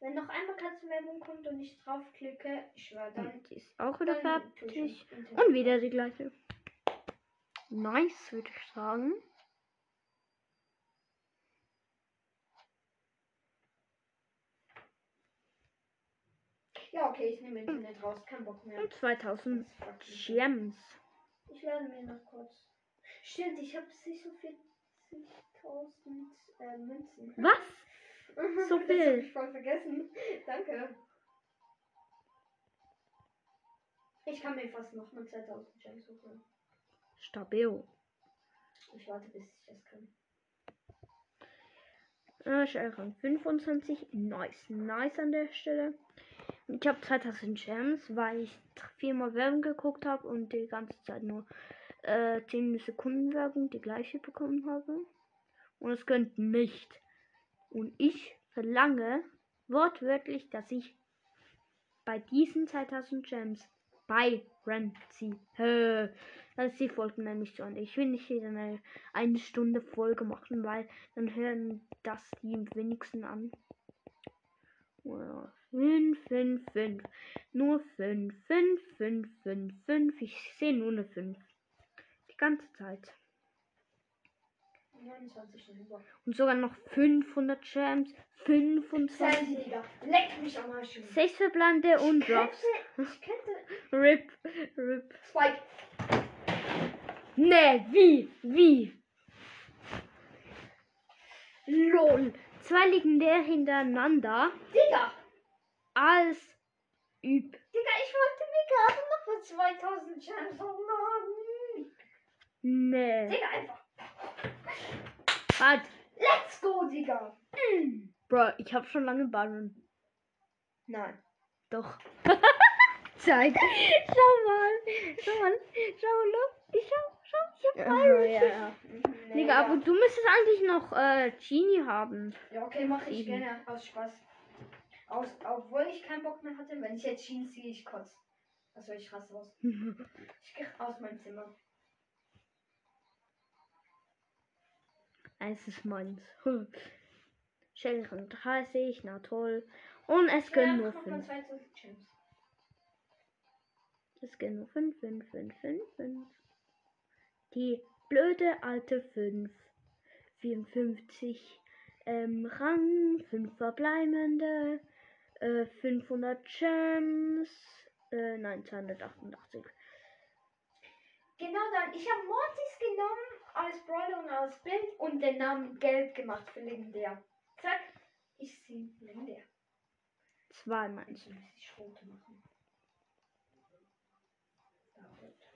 Wenn noch einmal Katzenwerbung kommt und ich draufklicke, ich schwöre dann. Und die ist auch wieder fertig. Und wieder die gleiche. Nice, würde ich sagen. Ja, okay, ich nehme Internet raus. Kein Bock mehr. Und 2000 Das fuckt mich. Gems. Ich lade mir noch kurz. Stimmt, ich habe sich so 40.000 äh, Münzen. Was? So Das viel? hab ich voll vergessen. Danke. Ich kann mir fast noch mal 2000 Gems holen. Stabil. Ich warte, bis ich das kann. Äh, Schnellrang 25. Nice. Nice an der Stelle. Ich habe 2000 Gems, weil ich viermal Werbung geguckt habe und die ganze Zeit nur äh, 10 Sekunden Werbung die gleiche bekommen habe. Und es gönnt nicht. Und ich verlange wortwörtlich, dass ich bei diesen 2000 Gems bei Renzi. Das ist die Folge nämlich zu Ende. Ich will nicht wieder eine, eine Stunde Folge machen, weil dann hören das die wenigsten an. 5, 5, 5. Nur 5, 5, 5, 5, 5. Ich sehe nur eine 5. Ganze Zeit. 29 schon über. Und sogar noch 500 Gems. 25. Sandy, Digga. Leck mich am Arsch. Junge. 6 Verblande und Drops. ich könnte. RIP. RIP. Spike. Nee, wie? Wie? LOL. Zwei legendär hintereinander. Digga. Als üb. Digga, ich wollte mir gerade noch für 2000 Gems hochladen. Nee. Digga, einfach. Halt. Let's go, Digga. Bro, ich hab schon lange Baron. Nein. Doch. Zeig. Schau mal. Schau mal. Schau, look. Ich schau, schau. Ich hab Baron. ja, ja. Nee, Digga, aber du müsstest eigentlich noch äh, Genie haben. Ja, okay, mache ich Sieben. gerne. Aus Spaß. Aus, obwohl ich keinen Bock mehr hatte, wenn ich jetzt schien, ziehe ich kotz. Also ich raste aus. Ich gehe aus meinem Zimmer. Es ist meins. Schellenrang 30, na toll. Und es können nur noch mal 5. 2000 Gems. Es können nur 5, 5, 5, 5, 5. Die blöde alte 5. 54 ähm, Rang, 5 verbleibende, äh, 500 Gems, äh, nein, 288. Genau dann. Ich habe Mortis genommen als Brawler und als Bild und den Namen gelb gemacht für legendär. Zack. Ich sehe legendär. Zwei meinst Ich muss ich rote machen.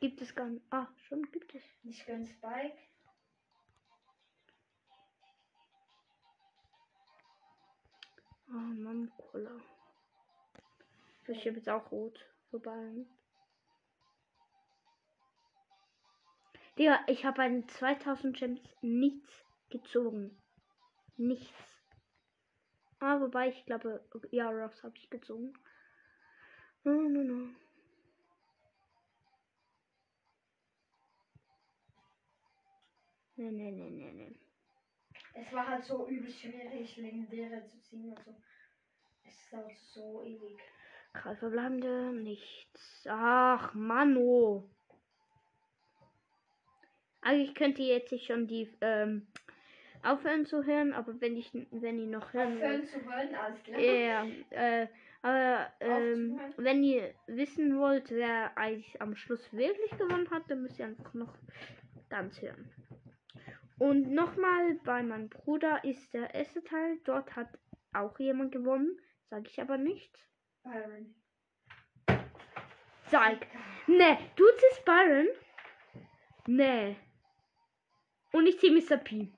Gibt es gar nicht. Ah, schon gibt es. Ich gönn Spike. Oh Mann, Cola. Ich habe jetzt auch rot. Vorbei. Digga, ich habe bei den 2000 Gems nichts gezogen. Nichts. Ah, wobei ich glaube, ja, Ross habe ich gezogen. No, no, no. Nee, nee, nee, nee, nee. Es war halt so übel schwierig, legendäre zu ziehen. Also, es dauert so ewig. Drei verbleibende, nichts. Ach, Mano. Eigentlich könnte jetzt ich schon die ähm, aufhören zu hören, aber wenn ich wenn ihr noch hören wollt. Aufhören zu hören, alles klar. Ja, äh, aber ähm, wenn ihr wissen wollt, wer eigentlich am Schluss wirklich gewonnen hat, dann müsst ihr einfach noch ganz hören. Und nochmal bei meinem Bruder ist der erste Teil. Dort hat auch jemand gewonnen. Sage ich aber nicht. Byron. Sag. Ne, du ziehst Byron? Ne. Und ich ziehe Mr. P.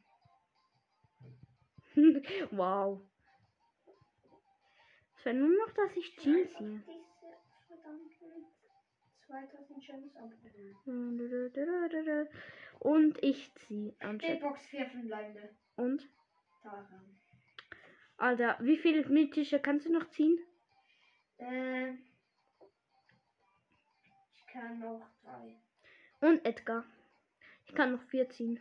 wow. Es wäre nur noch, dass ich Jean ziehe. Diese verdammten 2000 Gems abgeholt. Und ich ziehe Big anstatt. Box 4 verbleibende. Und? Tara. Alter, wie viele mythische kannst du noch ziehen? Äh, ich kann noch drei. Und Edgar. Ich kann noch vier ziehen.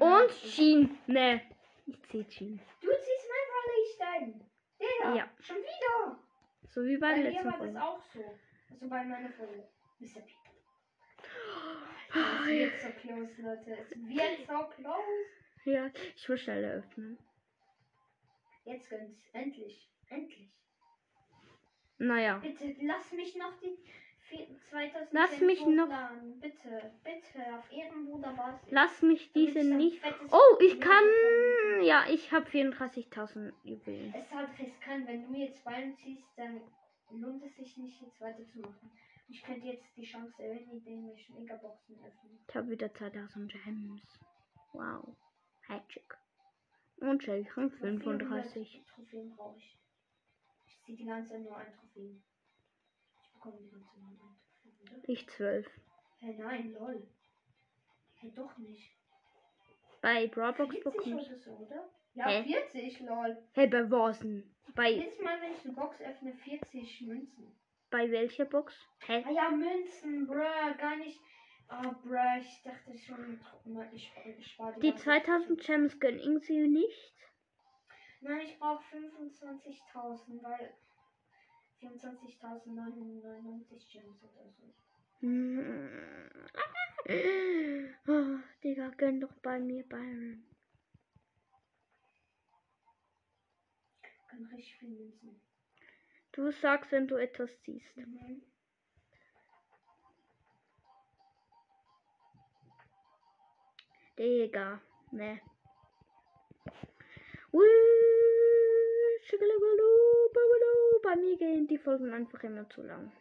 Und. Jean. Ne. Ich ziehe Jean. Du ziehst mein Rollenstein. Der. Ja. Schon wieder. So wie Bei beim mir letzten war das auch so. Also bei meiner Folge. Mr. P. Ah, Es wird so close, Leute. Es wird so close. Ja, ich will schnell öffnen. Jetzt gönnt's. Endlich. Endlich. Naja. Bitte lass mich noch die vier- 2000 Lass mich noch-. Bitte. Bitte. Auf Ehrenbruder Basis. Lass mich diese nicht. Oh, ich kann. Ja, ich habe 34.000 Juwelen. Es ist halt riskant, wenn du mir jetzt Beine ziehst, dann lohnt es sich nicht, jetzt weiterzumachen. Ich könnte jetzt die Chance erhöhen, indem ich Megaboxen öffne. Ich habe wieder 2000 Gems. Wow. Magic. Und Schächen 35. 400 Trophäen brauche ich. Ich ziehe die ganze Zeit nur ein Trophäen. Ich bekomme die Zeit nur ein Trophäen, oder? Ich 12. Hä, nein, lol. Hä, doch nicht. Bei Brawlbox 40 bekommst oder so, oder? Ja, Hä? 40, lol. Hey, bei was denn? Bei, Jedes Mal, wenn ich eine Box öffne, 40 Münzen. bei welcher Box? Hä? Ah ja, Münzen, bruh, gar nicht. Ah, bruh, ich dachte schon, ich, ich Die ganze 2000 Zeit. Gems gönnen sie nicht. Nein, ich brauche 25.000, weil 24.999 Gems oder so. Hm. Oh, Digga, gönn doch bei mir Byron. Ich kann richtig viel Münzen. Du sagst, wenn du etwas siehst. Mhm. Digga, ne. Babelu. Bei mir gehen die Folgen einfach immer zu lang.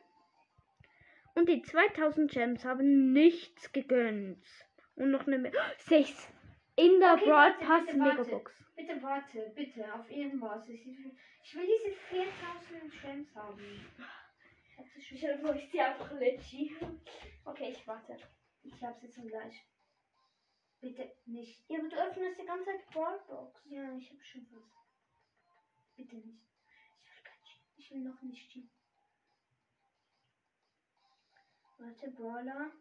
Und die 2000 Gems haben nichts gegönnt. Und noch eine. Me Sechs! In der Okay, warte, Pass bitte, warte. Megabox. Bitte warte, bitte, auf Ehrenbasis. Ich will, ich will diese 4000 Gems haben. Ich habe ich die einfach legit. Okay, ich warte. Ich hab's jetzt schon gleich. Bitte nicht. Ja, aber du öffnest die ganze Zeit Brawlbox. Ja, ich hab schon was. Bitte nicht. Ich will kein Cheat. Ich will noch nicht cheaten. Warte, Brawler,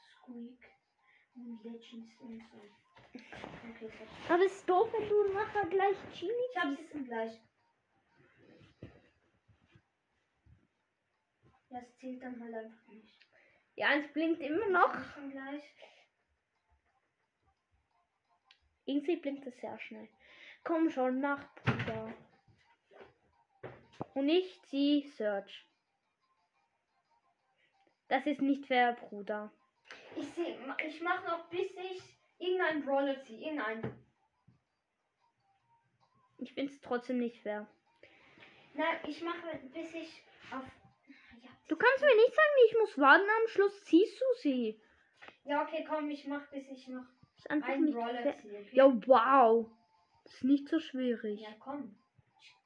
Squeak und Legends und so. Okay, hab's. Aber es ist doof, wenn du nachher gleich Genie Ich hab's jetzt gleich. Ja, es zählt dann halt einfach nicht. Ja, es blinkt immer noch. Irgendwie blinkt es sehr schnell. Komm schon nach, Bruder. Und ich zieh Search. Das ist nicht fair, Bruder. Ich, seh, ich mach noch bis ich irgendeinen Brawler ziehe. Irgendeinen. Ich find's trotzdem nicht fair. Nein, ich mache bis ich auf. Ja, Du kannst mir nicht sagen, ich muss warten, am Schluss ziehst du sie. ja okay, komm, ich mach bis ich noch Ist einfach einen nicht Brawler fair. ziehe. Okay? Ja, wow. Das ist nicht so schwierig. Ja, komm.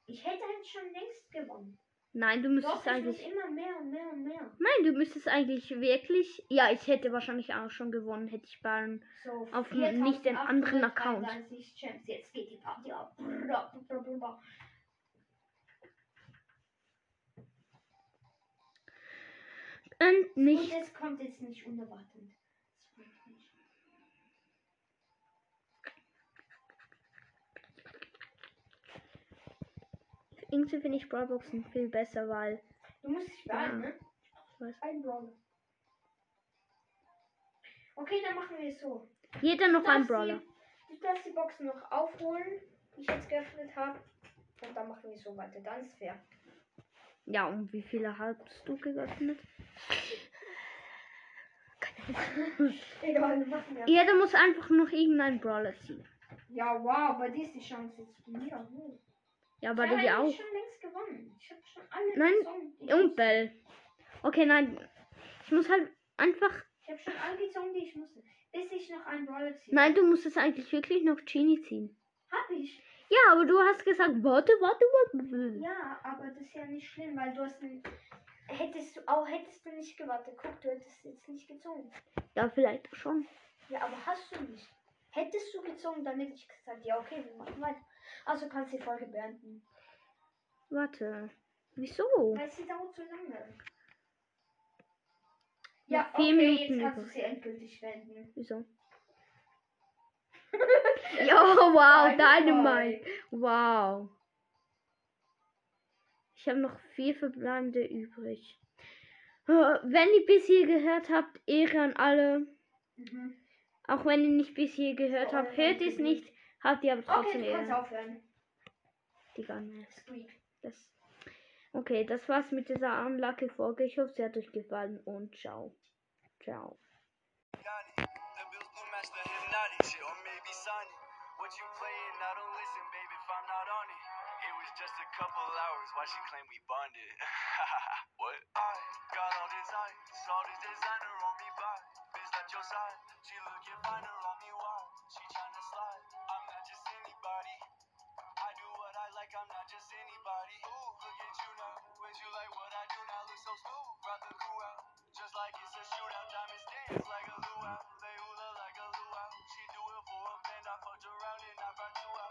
Ich hätte halt schon längst gewonnen. Nein, du müsstest Doch, eigentlich. immer mehr und mehr und mehr. Nein, du müsstest eigentlich wirklich. Ja, ich hätte wahrscheinlich auch schon gewonnen, hätte ich bei So, Auf nicht den anderen Account. 4833 Champs. Jetzt geht die Party ab. Und Und nicht. es kommt jetzt nicht unerwartet. Das bringt nicht. Irgendwie finde ich Brawlboxen viel besser, weil. Du musst dich beeilen, Ja. ne? Was? Ein Brawler. Okay, dann machen wir es so. Jeder noch ein Brawler. Die, du darfst die Boxen noch aufholen, die ich jetzt geöffnet habe. Und dann machen wir es so weiter. Dann ist fair. Ja, und wie viele hast du geöffnet? Egal, wir machen wir. Jeder muss einfach noch irgendeinen Brawler ziehen. Ja, wow, bei dir ist die Chance jetzt mega hoch. Ja, Ich bei habe dir auch. eigentlich schon längst gewonnen. Ich habe schon alle Nein, gezogen. die ich Und. Bell. Okay, nein. Ich muss halt einfach. Ich habe schon alle gezogen, die ich musste. Bis ich noch einen Brawler ziehe. Nein, du musst es eigentlich wirklich noch Genie ziehen. Hab ich. Ja, aber du hast gesagt, warte, warte, warte. Ja, aber das ist ja nicht schlimm, weil du hast einen. Hättest du auch hättest du nicht gewartet. Guck, du hättest jetzt nicht gezogen. Ja, vielleicht schon. Ja, aber hast du nicht. Hättest du gezogen, dann hätte ich gesagt, ja, okay, wir machen weiter. Also kannst du die Folge beenden. Warte. Wieso? Weil sie dauert zu lange. Ja, vier okay, Minuten jetzt kannst du sie endgültig beenden. Wieso? Jo, wow, Dynamite. Wow. Ich habe noch vier verbleibende übrig. Äh, Wenn ihr bis hier gehört habt, Ehre an alle. Mhm. Auch wenn ihr nicht bis hier gehört Oh, habt, hört ihr es nicht, habt ihr aber trotzdem Okay, du kannst aufhören. Ne. Squeak. Das. Okay, das war's mit dieser unlucky Folge. Ich hoffe, sie hat euch gefallen und ciao. Ciao. Yanni. The Bills blue match the hypnotic shit, or maybe sign it. What you playing? I don't listen, baby, if I'm not on it. It was just a couple hours, why she claim we bonded? what? I got all this ice, all this designer on me by. Bitch at your side, she looking finer on me, why? She tryna slide, Would you